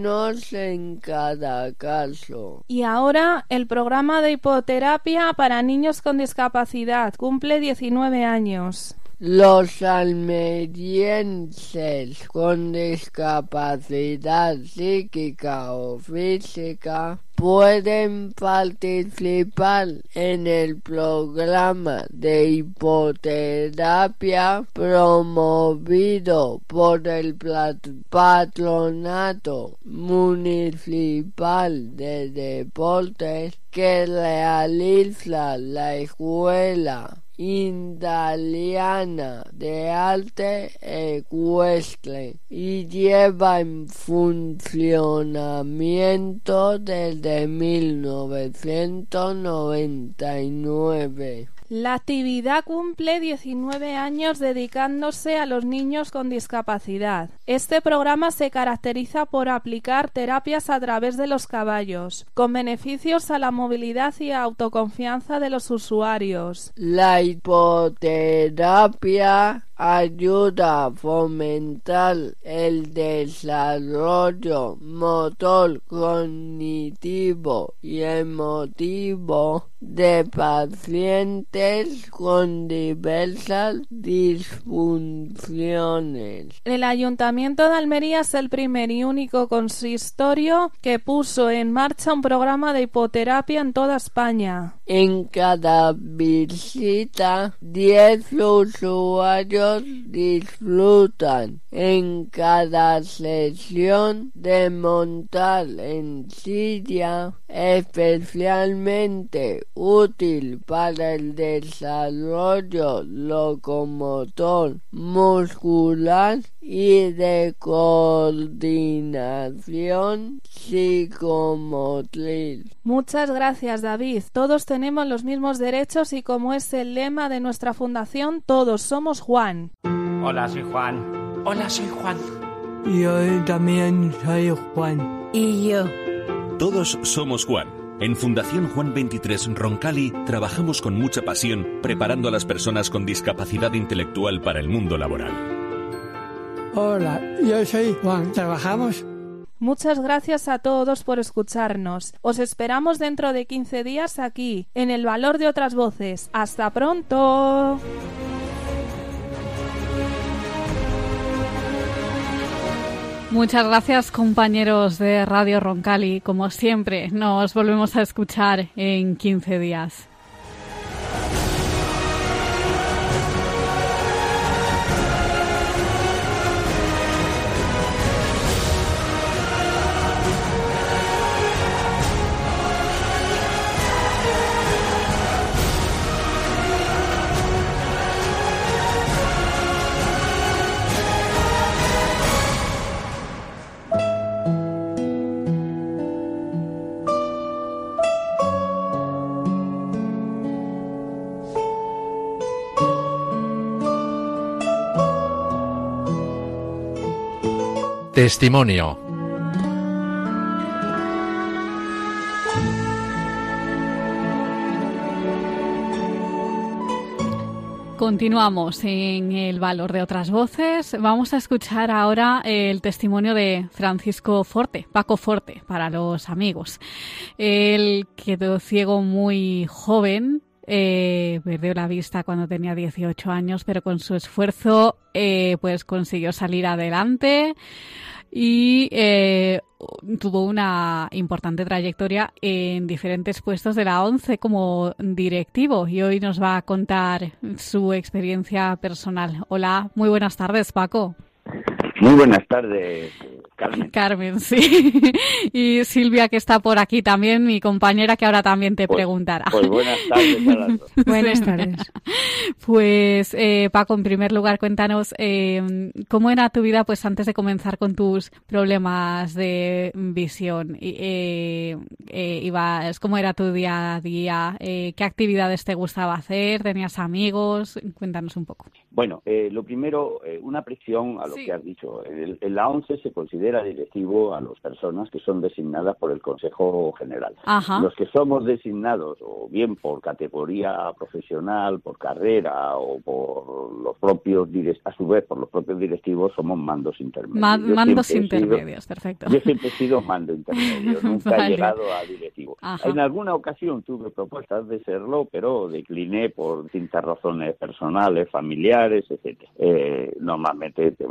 en cada caso. Y ahora el programa de hipoterapia para niños con discapacidad cumple 19 años. Los almerienses con discapacidad psíquica o física pueden participar en el programa de hipoterapia promovido por el patronato municipal de deportes que realiza la escuela italiana de arte ecuestre y lleva en funcionamiento desde 1999. La actividad cumple 19 años dedicándose a los niños con discapacidad. Este programa se caracteriza por aplicar terapias a través de los caballos, con beneficios a la movilidad y autoconfianza de los usuarios. La hipoterapia ayuda a fomentar el desarrollo motor, cognitivo y emotivo de pacientes con diversas disfunciones. El Ayuntamiento de Almería es el primer y único consistorio que puso en marcha un programa de hipoterapia en toda España. En cada visita, 10 usuarios disfrutan en cada sesión de montar en silla especialmente útil para el desarrollo locomotor, muscular y de coordinación psicomotriz. Muchas gracias, David. Todos tenemos los mismos derechos y como es el lema de nuestra fundación, todos somos Juan. Hola, soy Juan. Hola, soy Juan. Yo también soy Juan. Y yo. Todos somos Juan. En Fundación Juan 23 Roncali trabajamos con mucha pasión preparando a las personas con discapacidad intelectual para el mundo laboral. Hola, yo soy Juan. ¿Trabajamos? Muchas gracias a todos por escucharnos. Os esperamos dentro de 15 días aquí, en El Valor de otras Voces. ¡Hasta pronto! Muchas gracias compañeros de Radio Roncali. Como siempre, nos volvemos a escuchar en 15 días. Testimonio. Continuamos en el valor de otras voces. Vamos a escuchar ahora el testimonio de Francisco Forte, Paco Forte, para los amigos. Él quedó ciego muy joven, eh, perdió la vista cuando tenía 18 años, pero con su esfuerzo eh, pues consiguió salir adelante y eh, tuvo una importante trayectoria en diferentes puestos de la ONCE como directivo y hoy nos va a contar su experiencia personal. Hola, muy buenas tardes, Paco. Muy buenas tardes, Carmen. Carmen, sí. Y Silvia, que está por aquí también, mi compañera, que ahora también te pues, preguntará. Pues buenas tardes a las dos. Buenas tardes. Pues, eh, Paco, en primer lugar, cuéntanos eh, cómo era tu vida pues antes de comenzar con tus problemas de visión. Eh, eh, ibas, ¿Cómo era tu día a día? Eh, ¿Qué actividades te gustaba hacer? ¿Tenías amigos? Cuéntanos un poco. Bueno, eh, lo primero, eh, una presión a lo Sí. que has dicho. En, en la ONCE se considera directivo a las personas que son designadas por el Consejo General. Ajá. Los que somos designados, o bien por categoría profesional, por carrera, o por los propios, a su vez, por los propios directivos, somos mandos intermedios. Ma- mandos he sido- intermedios, perfecto. yo siempre he sido mando intermedio, nunca Vale. he llegado a directivo. Ajá. En alguna ocasión tuve propuestas de serlo, pero decliné por distintas razones personales, familiares etcétera. Eh, normalmente te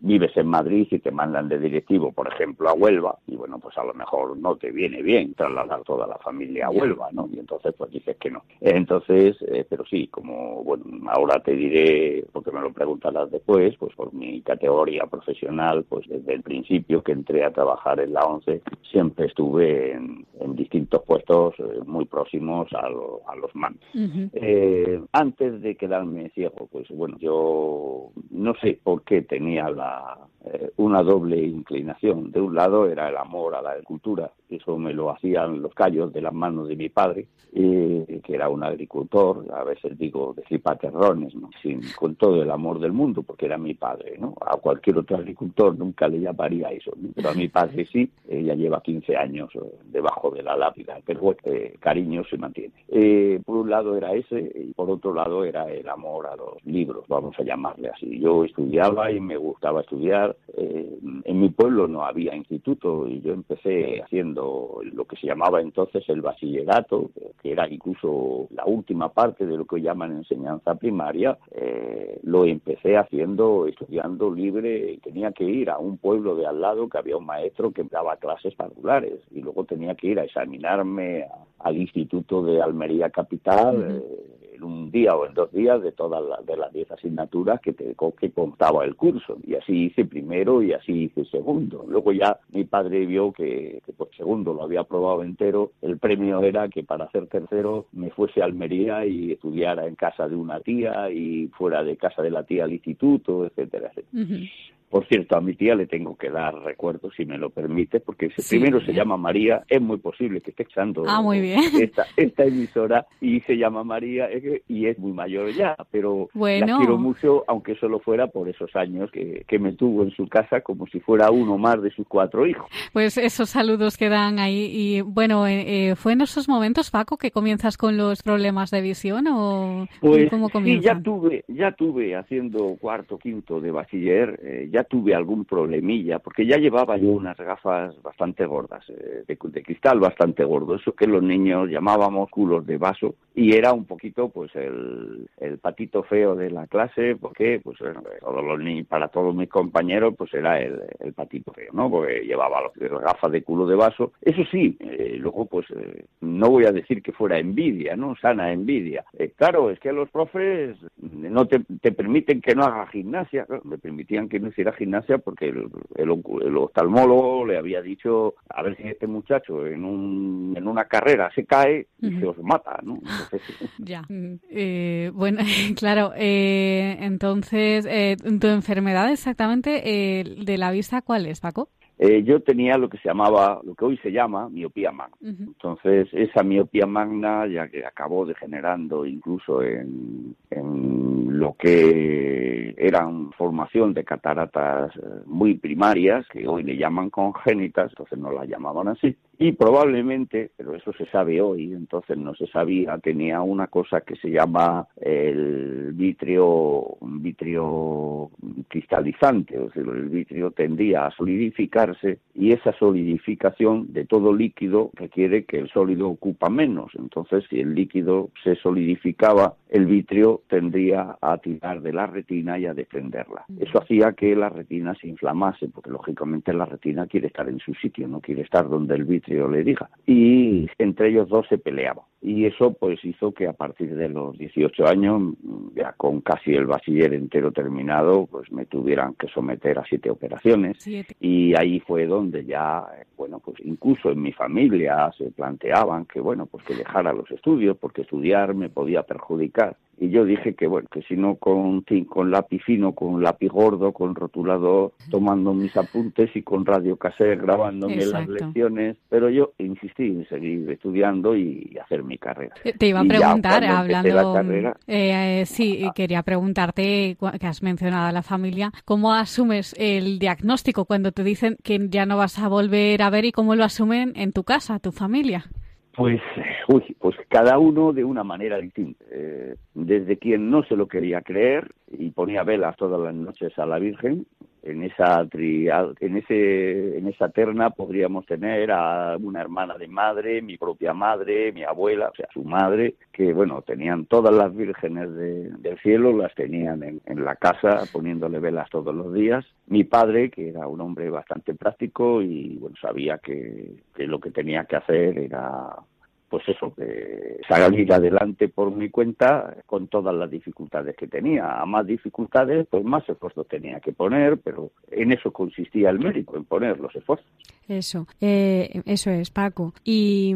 vives en Madrid y te mandan de directivo, por ejemplo, a Huelva, y bueno, pues a lo mejor no te viene bien trasladar toda la familia a Huelva, ¿no? Y entonces pues dices que no. Entonces, eh, pero sí, como, bueno, ahora te diré, porque me lo preguntarás después, pues por mi categoría profesional, pues desde el principio que entré a trabajar en la ONCE, siempre estuve en, distintos puestos eh, muy próximos a, los mandos. Eh, antes de quedarme ciego, pues bueno, yo no sé por qué tenía la, eh, una doble inclinación. De un lado era el amor a la agricultura, eso me lo hacían los callos de las manos de mi padre, que era un agricultor, a veces digo decir paterrones, ¿no? Sin, con todo el amor del mundo, porque era mi padre, ¿no? A cualquier otro agricultor nunca le llamaría eso, pero a mi padre sí, ella lleva 15 años eh, debajo de la lápida, pero bueno, eh, cariño se mantiene. Eh, por un lado era ese y por otro lado era el amor a los libros, vamos a llamarle así. Yo estudiaba y me gustaba estudiar. en mi pueblo no había instituto y yo empecé haciendo lo que se llamaba entonces el bachillerato, que era incluso la última parte de lo que llaman enseñanza primaria. lo empecé haciendo, estudiando libre, tenía que ir a un pueblo de al lado que había un maestro que daba clases particulares y luego tenía que ir a examinarme al Instituto de Almería Capital un día o en dos días de todas las de las diez asignaturas que te que contaba el curso. Y así hice primero y así hice segundo. Luego ya mi padre vio que, por segundo lo había aprobado entero. El premio era que para hacer tercero me fuese a Almería y estudiara en casa de una tía y fuera de casa de la tía al instituto etcétera etcétera. Por cierto, a mi tía le tengo que dar recuerdos, si me lo permite, porque primero se llama María, es muy posible que esté echando ah, Esta, esta, emisora y se llama María y es muy mayor ya, pero la quiero mucho, aunque solo fuera por esos años que, me tuvo en su casa como si fuera uno más de sus cuatro hijos. Pues esos saludos quedan ahí. Y bueno, eh, eh, ¿fue en esos momentos, Paco, que comienzas con los problemas de visión o pues, cómo Sí, ya tuve, ya tuve haciendo cuarto, quinto de bachiller, eh, ya tuve algún problemilla, porque ya llevaba yo unas gafas bastante gordas, eh, de, cristal bastante gordo, eso que los niños llamábamos culos de vaso, y era un poquito pues el, el patito feo de la clase, porque pues todos los niños, para todos mis compañeros pues era el, el patito feo, ¿no? Porque llevaba las gafas de culo de vaso. Eso sí, eh, luego pues eh, no voy a decir que fuera envidia, ¿no? Sana envidia. claro, es que los profes no te, te permiten que no haga gimnasia, me permitían que no hiciera gimnasia porque el, el, oftalmólogo le había dicho a ver si este muchacho en, un, en una carrera se cae y se os mata, ¿no? ya. Mm, eh, bueno, claro. Eh, entonces, eh, ¿tu enfermedad exactamente de la vista cuál es, Paco? yo tenía lo que se llamaba, lo que hoy se llama miopía magna. Entonces, esa miopía magna, ya que acabó degenerando incluso en, en lo que eran formación de cataratas muy primarias, que hoy le llaman congénitas, entonces no las llamaban así, y probablemente, pero eso se sabe hoy, entonces no se sabía, tenía una cosa que se llama el vitrio, vitrio cristalizante, o sea, el vitrio tendía a solidificarse y esa solidificación de todo líquido requiere que el sólido ocupa menos. Entonces, si el líquido se solidificaba, el vitrio tendría a tirar de la retina y a defenderla. Eso hacía que la retina se inflamase, porque lógicamente la retina quiere estar en su sitio, no quiere estar donde el vitrio le diga. Y entre ellos dos se peleaban. Y eso pues hizo que a partir de los 18 años, ya con casi el bachiller entero terminado, pues me tuvieran que someter a siete operaciones. Y ahí fue donde ya, bueno, pues incluso en mi familia se planteaban que, bueno, pues que dejara los estudios porque estudiar me podía perjudicar y yo dije que bueno que si no con con lápiz fino con lápiz gordo con rotulador tomando mis apuntes y con radio cassette grabándome las lecciones. Pero yo insistí en seguir estudiando y hacer mi carrera. Te iba a preguntar hablando eh, eh, sí quería preguntarte que has mencionado a la familia cómo asumes el diagnóstico cuando te dicen que ya no vas a volver a ver y cómo lo asumen en tu casa tu familia pues, pues cada uno de una manera distinta. Eh, desde quien no se lo quería creer y ponía velas todas las noches a la Virgen, en esa trial, en ese en esa terna podríamos tener a una hermana de madre, mi propia madre, mi abuela, o sea, su madre, que bueno, tenían todas las vírgenes del cielo, las tenían en, la casa poniéndole velas todos los días. Mi padre, que era un hombre bastante práctico y bueno, sabía que lo que tenía que hacer era pues eso, que salir adelante por mi cuenta con todas las dificultades que tenía. A más dificultades, pues más esfuerzo tenía que poner, pero en eso consistía el mérito, en poner los esfuerzos. Eso, eh, eso es, Paco. Y,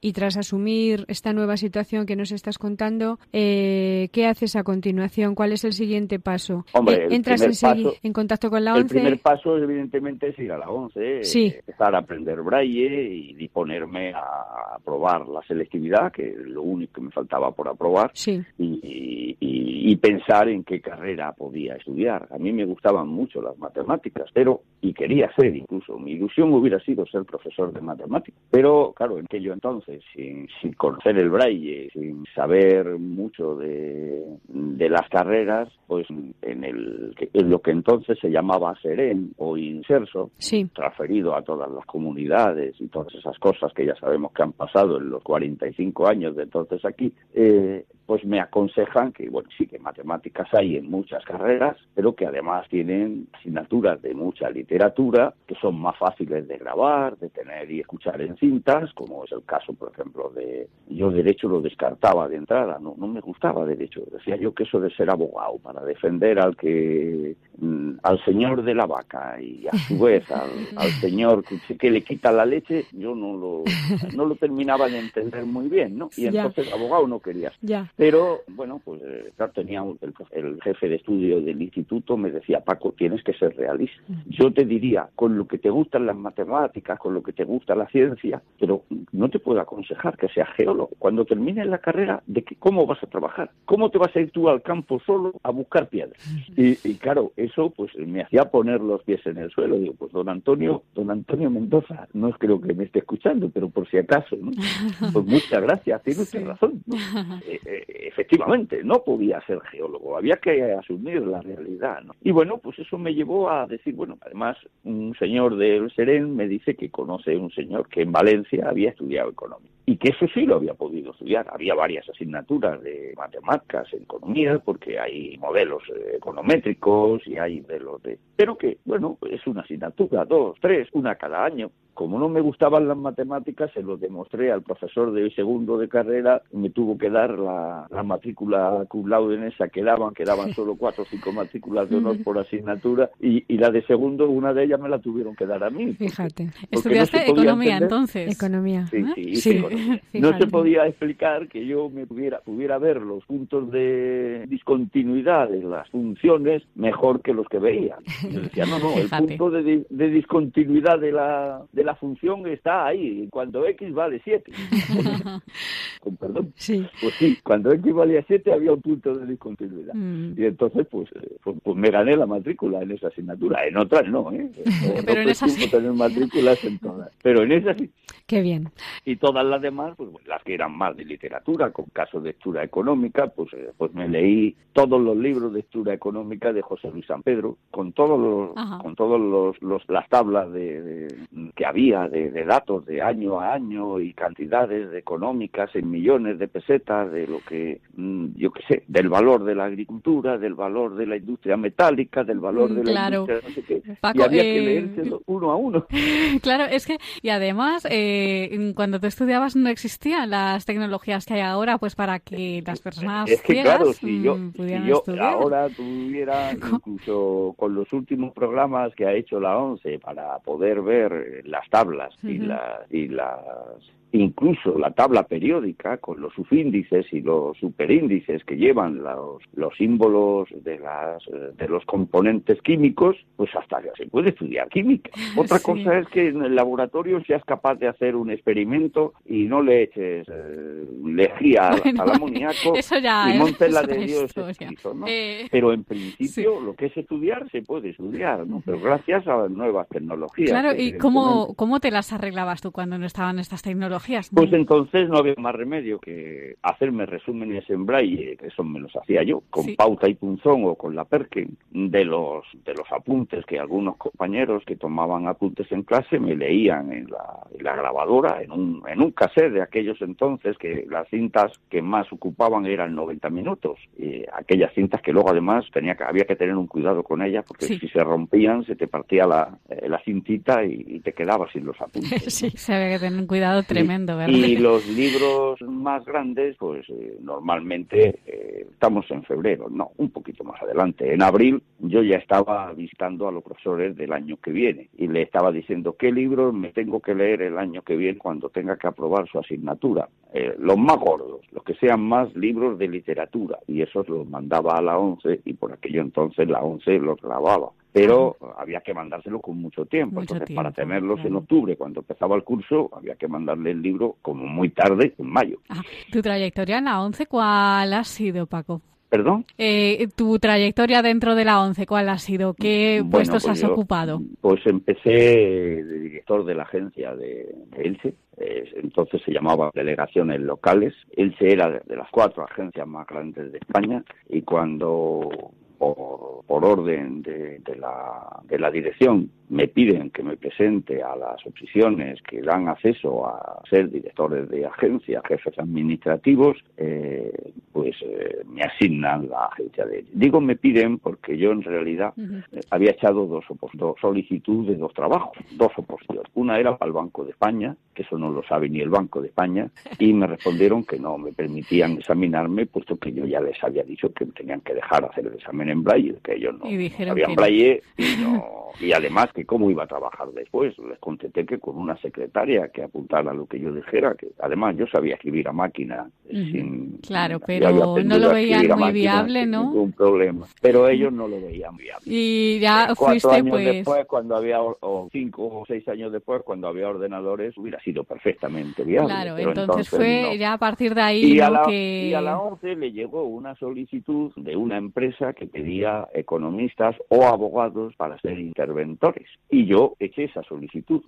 y, tras asumir esta nueva situación que nos estás contando, eh, ¿qué haces a continuación? ¿Cuál es el siguiente paso? Hombre, Eh, ¿Entras en, paso, en, contacto con la ONCE? El primer paso, evidentemente, es ir a la ONCE, sí. empezar a aprender braille y disponerme a aprobar la selectividad, que es lo único que me faltaba por aprobar, sí. y, y, y, pensar en qué carrera podía estudiar. A mí me gustaban mucho las matemáticas, pero, y quería ser incluso, mi ilusión hubiera sido ser profesor de matemáticas. Pero, claro, en aquello entonces, sin, sin conocer el braille, sin saber mucho de, de las carreras, pues en, el, en lo que entonces se llamaba SEREN o INSERSO, sí. transferido a todas las comunidades y todas esas cosas que ya sabemos que han pasado en los 45 años de entonces aquí, eh, pues me aconsejan que, bueno, sí que matemáticas hay en muchas carreras, pero que además tienen asignaturas de mucha literatura que son más fáciles de grabar, de tener y escuchar en cintas, como es el caso, por ejemplo, de... Yo derecho lo descartaba de entrada, no, no me gustaba derecho. Decía yo que eso de ser abogado para defender al que... Mm, al señor de la vaca y a su vez al, al señor que, que, le quita la leche, yo no lo, no lo terminaba de entender muy bien, ¿no? Y entonces abogado no quería. Ya. Pero, bueno, pues claro, tenía el, el, jefe de estudio del instituto me decía, Paco, tienes que ser realista. Yo te diría, con lo que te gustan las matemáticas, con lo que te gusta la ciencia, pero no te puedo aconsejar que seas geólogo. Cuando termines la carrera, ¿de que, cómo vas a trabajar? ¿Cómo te vas a ir tú al campo solo a buscar piedras? Y, y claro, eso pues me hacía poner los pies en el suelo. Digo, pues don Antonio, don Antonio Mendoza, no creo que me esté escuchando, pero por si acaso, ¿no? Pues muchas gracias, tiene usted sí. razón. ¿no? Eh, eh, efectivamente, no podía ser geólogo, había que asumir la realidad. ¿no? Y bueno, pues eso me llevó a decir, bueno, además un señor del Me dice que conoce un señor que en Valencia había estudiado economía y que eso sí lo había podido estudiar. Había varias asignaturas de matemáticas economía, porque hay modelos econométricos y hay de los de... Pero que, bueno, es una asignatura, dos, tres, una cada año. Como no me gustaban las matemáticas, se lo demostré al profesor de segundo de carrera, me tuvo que dar la, la matrícula cum laude en esa que daban, que daban solo cuatro o cinco matrículas de honor por asignatura, y, y, la de segundo, una de ellas me la tuvieron que dar a mí. Porque, Fíjate. ¿Estudiaste no economía entender. entonces? Economía. Sí, sí, sí. Economía. No se podía explicar que yo me pudiera, pudiera ver los puntos de discontinuidad de las funciones mejor que los que veía. Yo decía, no, no, el punto de, de discontinuidad de la, de la función está ahí, cuando X vale 7. Con perdón. Sí. Pues sí, cuando X valía 7 había un punto de discontinuidad. Mm. Y entonces, pues, pues, pues, me gané la matrícula en esa asignatura. En otras no, ¿eh? No, Pero no en esa sí. tener matrículas en todas. Pero en esa sí. Qué bien. Y todas las demás, pues las que eran más de literatura, con casos de lectura económica, pues, eh, pues me leí todos los libros de lectura económica de José Luis San Pedro, con todos los, Ajá. con todos los, los las tablas de, de- que había de, de datos de año a año y cantidades de económicas en millones de pesetas de lo que mm, yo qué sé, del valor de la agricultura, del valor de la industria metálica, del valor Mm, de la industria no sé qué, Paco, y había que eh, leérselo uno a uno. Claro, es que, y además, eh, cuando tú estudiabas no existían las tecnologías que hay ahora, pues para que las personas Es que ciegas claro, si yo, mm, si yo ahora tuviera incluso con los últimos programas que ha hecho la ONCE para poder ver las tablas y, la- y las incluso la tabla periódica con los subíndices y los superíndices que llevan los, los símbolos de las eh, de los componentes químicos, pues hasta se puede estudiar química. Otra Sí. cosa es que en el laboratorio seas capaz de hacer un experimento y no le eches eh, lejía al- Bueno, al amoníaco eso ya y es montes la de Dios historia. escrito, ¿no? Eh, Pero en principio lo que es estudiar se puede estudiar, ¿no? Pero gracias a las nuevas tecnologías. Claro, ¿y cómo, cómo te las arreglabas tú cuando no estaban estas tecnologías? Pues entonces no había más remedio que hacerme resúmenes en braille, que eso me los hacía yo, con pauta y punzón o con la Perkin, de los, de los apuntes que algunos compañeros que tomaban apuntes en clase me leían en la, en la grabadora, en un, en un cassette de aquellos entonces, que las cintas que más ocupaban eran 90 minutos, y aquellas cintas que luego además tenía que, había que tener un cuidado con ellas, porque si se rompían se te partía la, eh, la cintita y, te quedabas sin los apuntes. sí, se había que tener un cuidado tremendo, Y los libros más grandes, pues eh, normalmente eh, estamos en febrero, no, un poquito más adelante. En abril yo ya estaba visitando a los profesores del año que viene y le estaba diciendo qué libros me tengo que leer el año que viene cuando tenga que aprobar su asignatura. Eh, los más gordos, los que sean más libros de literatura y esos los mandaba a la ONCE y por aquello entonces la ONCE los grababa pero había que mandárselo con mucho tiempo. Entonces, para tenerlos en octubre, cuando empezaba el curso, había que mandarle el libro como muy tarde, en mayo. ¿Tu trayectoria en la ONCE cuál ha sido, Paco? ¿Perdón? Eh, tu trayectoria dentro de la ONCE, ¿cuál ha sido? ¿Qué puestos pues has ocupado? Pues empecé de director de la agencia de, Elche, entonces se llamaba Delegaciones Locales. Elche era de las cuatro agencias más grandes de España y cuando por, por orden de, de, la, de la dirección me piden que me presente a las oposiciones que dan acceso a ser directores de agencia, jefes administrativos, eh, pues eh, me asignan la agencia de Digo me piden porque yo en realidad eh, había echado dos, dos solicitudes de dos trabajos, dos oposiciones. Una era para el Banco de España, que eso no lo sabe ni el Banco de España, y me respondieron que no me permitían examinarme, puesto que yo ya les había dicho que tenían que dejar hacer el examen en Braille, que ellos no sabían Braille y no y además que cómo iba a trabajar después. Les contesté que con una secretaria que apuntara lo que yo dijera, que además yo sabía escribir a máquina sin... Claro, pero no lo veían muy viable, ¿no? Ningún problema. Pero ellos no lo veían viable. Y ya Cuatro fuiste años pues... después, cuando había, o cinco o seis años después, cuando había ordenadores, hubiera sido perfectamente viable. Claro, pero entonces, fue no. ya a partir de ahí y, a la, que... y a la 11 le llegó una solicitud de una empresa que pedía economistas o abogados para ser interventores. Y yo eché esa solicitud.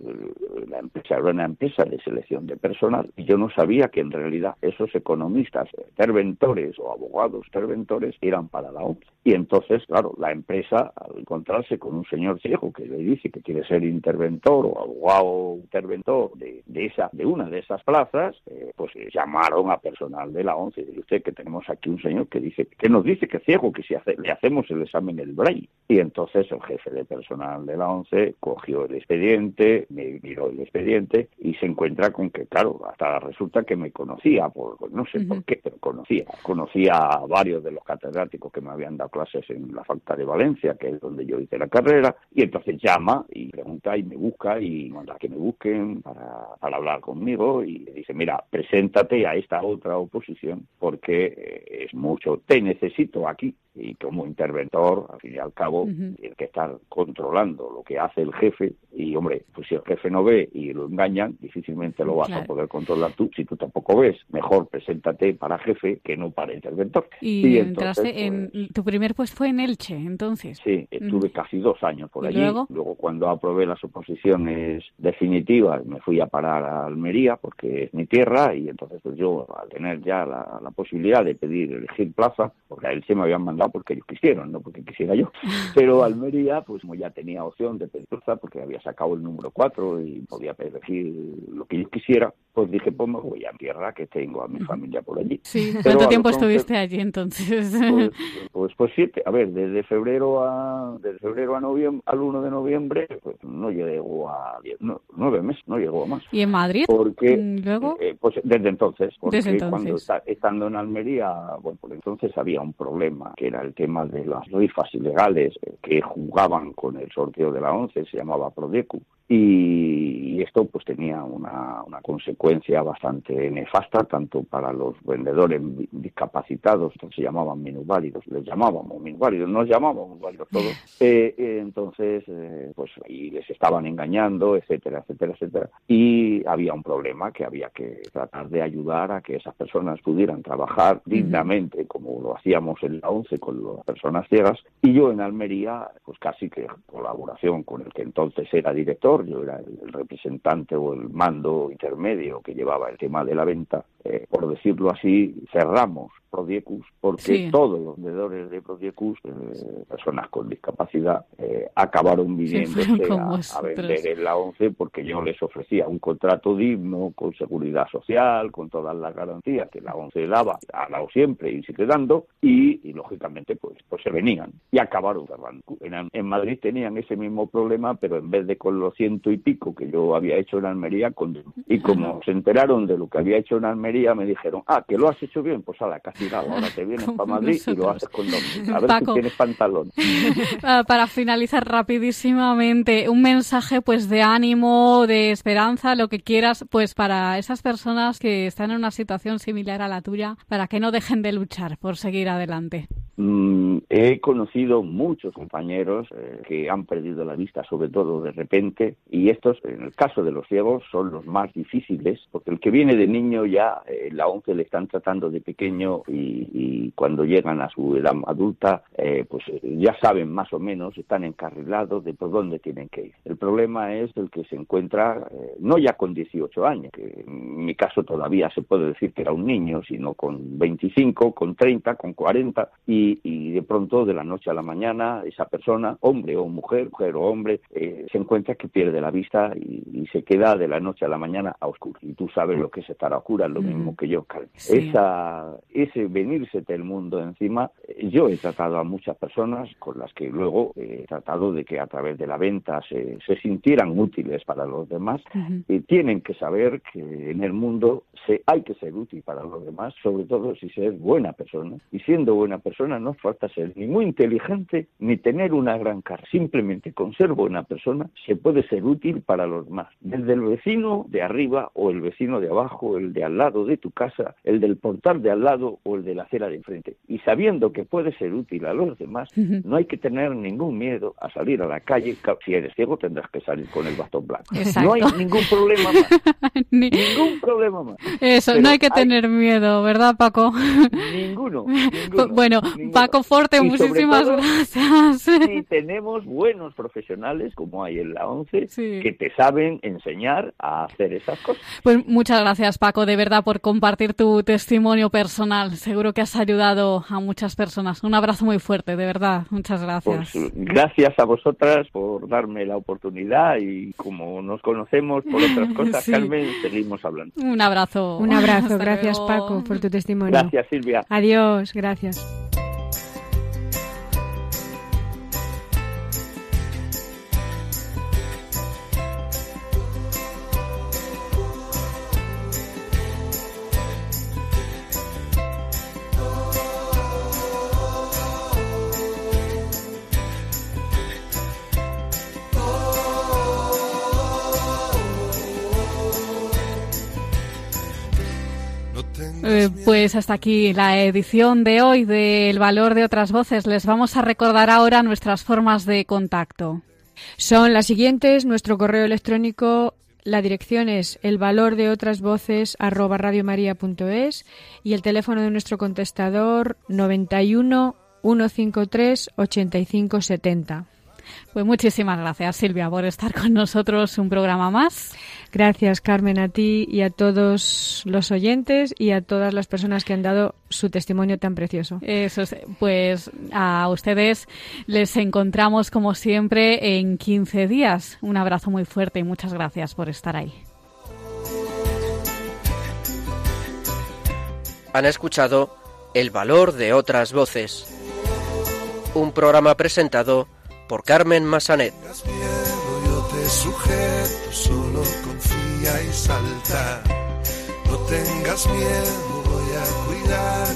La empresa era una empresa de selección de personal y yo no sabía que en realidad esos economistas interventores o abogados interventores eran para la ONCE. Y entonces, claro, la empresa, al encontrarse con un señor ciego que le dice que quiere ser interventor o abogado interventor de, de esa, de una de esas plazas, eh, pues llamaron a personal de la ONCE y dice usted que tenemos aquí un señor que dice, que nos dice que es ciego, que si hace, le hacemos el examen el braille. Y entonces el jefe de personal de la ONCE cogió el expediente, me miró el expediente y se encuentra con que, claro, hasta resulta que me conocía, por, no sé por qué, pero conocía. Conocía a varios de los catedráticos que me habían dado clases en la Facultad de Valencia, que es donde yo hice la carrera, y entonces llama y pregunta y me busca y manda que me busquen para, para hablar conmigo y le dice, mira, preséntate a esta otra oposición porque eh, es mucho, te necesito aquí y como interventor, al fin y al cabo, uh-huh. tiene que estar controlando lo que hace el jefe y, hombre, pues si el jefe no ve y lo engañan, difícilmente lo vas Claro. a poder controlar tú si tú tampoco ves. Mejor preséntate para jefe que no para interventor. Y, entonces, entraste en... Tu primer puesto fue en Elche, entonces. Sí, estuve Mm. casi dos años por ¿Y allí. luego? cuando aprobé las oposiciones definitivas, me fui a parar a Almería porque es mi tierra y entonces pues yo, al tener ya la, la posibilidad de pedir, elegir plaza, porque a se me habían mandado porque ellos quisieron, no porque quisiera yo. Pero Almería, pues como ya tenía opción de pedir plaza porque había sacado el número 4 y podía elegir lo que yo quisiera, pues dije, pues me voy a mi tierra que tengo a mi familia por allí. Sí. ¿Cuánto tiempo estuviste allí entonces? pues, pues, pues siete, a ver, desde febrero a desde febrero a noviembre, al 1 de noviembre, pues no llegó a diez, no, nueve meses, no llegó a más. ¿Y en Madrid? Porque, Luego, eh, pues desde entonces, porque Desde entonces. cuando está- estando en Almería, bueno, por entonces había un problema, que era el tema de las rifas ilegales eh, que jugaban con el sorteo de la ONCE, se llamaba Prodecu, y, esto pues tenía una, una consecuencia bastante nefasta, tanto para los vendedores di- discapacitados, que se llamaban minusválidos, les llamábamos minusválidos, nos llamábamos válidos todos, eh, eh, entonces eh, pues ahí les estaban engañando, etcétera, etcétera, etcétera, y había un problema que había que tratar de ayudar a que esas personas pudieran trabajar dignamente, como lo hacíamos en la ONCE con las personas ciegas, y yo en Almería, pues casi que en colaboración con el que entonces era director, yo era el representante o el mando intermedio que llevaba el tema de la venta, eh, por decirlo así, cerramos Prodiecus porque todos los vendedores de Prodiecus, eh, personas con discapacidad, eh, acabaron viniéndose a, vender en la ONCE porque yo les ofrecía un contrato digno, con seguridad social, con todas las garantías que la ONCE daba, ha dado siempre y sigue dando, y, lógicamente pues, pues se venían y acabaron cerrando. En, en, Madrid tenían ese mismo problema, pero en vez de con los ciento y pico que yo había hecho en Almería, con, y como se enteraron de lo que había hecho en Almería, me dijeron, ah, que lo has hecho bien, pues a la casi ahora te vienes para Madrid y lo haces con A ver si tienes pantalón. Ah, para finalizar rapidísimamente, un mensaje pues de ánimo, de esperanza, lo que quieras, pues para esas personas que están en una situación similar a la tuya, para que no dejen de luchar por seguir adelante. Mm, he conocido muchos compañeros eh, que han perdido la vista, sobre todo de repente, y estos, en el caso de los ciegos, son los más difíciles, porque el que viene de niño ya eh, la once le están tratando de pequeño y, cuando llegan a su edad adulta, eh, pues ya saben más o menos, están encarrilados de por dónde tienen que ir. El problema es el que se encuentra, no ya con 18 años, que en mi caso todavía se puede decir que era un niño, sino con 25, con 30, con 40, y y, de pronto de la noche a la mañana esa persona, hombre o mujer, mujer o hombre, eh, se encuentra que pierde la vista y, se queda de la noche a la mañana a oscuro. Y tú sabes lo que es estar a oscuras, lo mismo que yo, Esa, ese venirse del mundo encima, eh, yo he tratado a muchas personas con las que luego he tratado de que a través de la venta se, se sintieran útiles para los demás. y tienen que saber que en el mundo se, hay que ser útil para los demás, sobre todo si se es buena persona. Y siendo buena persona no falta ser ni muy inteligente ni tener una gran cara. Simplemente con ser buena persona se puede ser útil para los demás. Desde el vecino de arriba o el vecino de abajo, el de al lado de tu casa, el del portal de al lado o el de la acera de enfrente. Y sabiendo que puede ser útil a los demás, no hay que tener ningún miedo a salir a la calle. Si eres ciego tendrás que salir con el bastón blanco. No hay ningún problema más. ningún problema más. Eso, no hay que tener miedo, ¿verdad, Paco? Ninguno. Bueno, Paco Forte, muchísimas gracias. Y tenemos buenos profesionales, como hay en la ONCE, que te saben enseñar a hacer esas cosas. Pues muchas gracias, Paco, de verdad, por compartir tu testimonio personal. Seguro que has ayudado a muchas personas. Un abrazo muy fuerte, de verdad. Muchas gracias. Pues, gracias a vosotras por darme la oportunidad y como nos conocemos por otras cosas, Carmen, seguimos hablando. Un abrazo. Un abrazo. gracias, Paco, por tu testimonio. Gracias, Silvia. Adiós. Gracias. Pues hasta aquí la edición de hoy del Valor de otras Voces. Les vamos a recordar ahora nuestras formas de contacto. Son las siguientes. Nuestro correo electrónico, la dirección es el valor de otras voces y el teléfono de nuestro contestador 91 153 8570. Pues muchísimas gracias, Silvia, por estar con nosotros un programa más. Gracias, Carmen, a ti y a todos los oyentes y a todas las personas que han dado su testimonio tan precioso. Eso pues a ustedes les encontramos como siempre en 15 días. Un abrazo muy fuerte y muchas gracias por estar ahí. Han escuchado El valor de otras voces. Un programa presentado por Carmen Massanet. yo te sujeto, solo confía y salta. No tengas miedo, voy a cuidar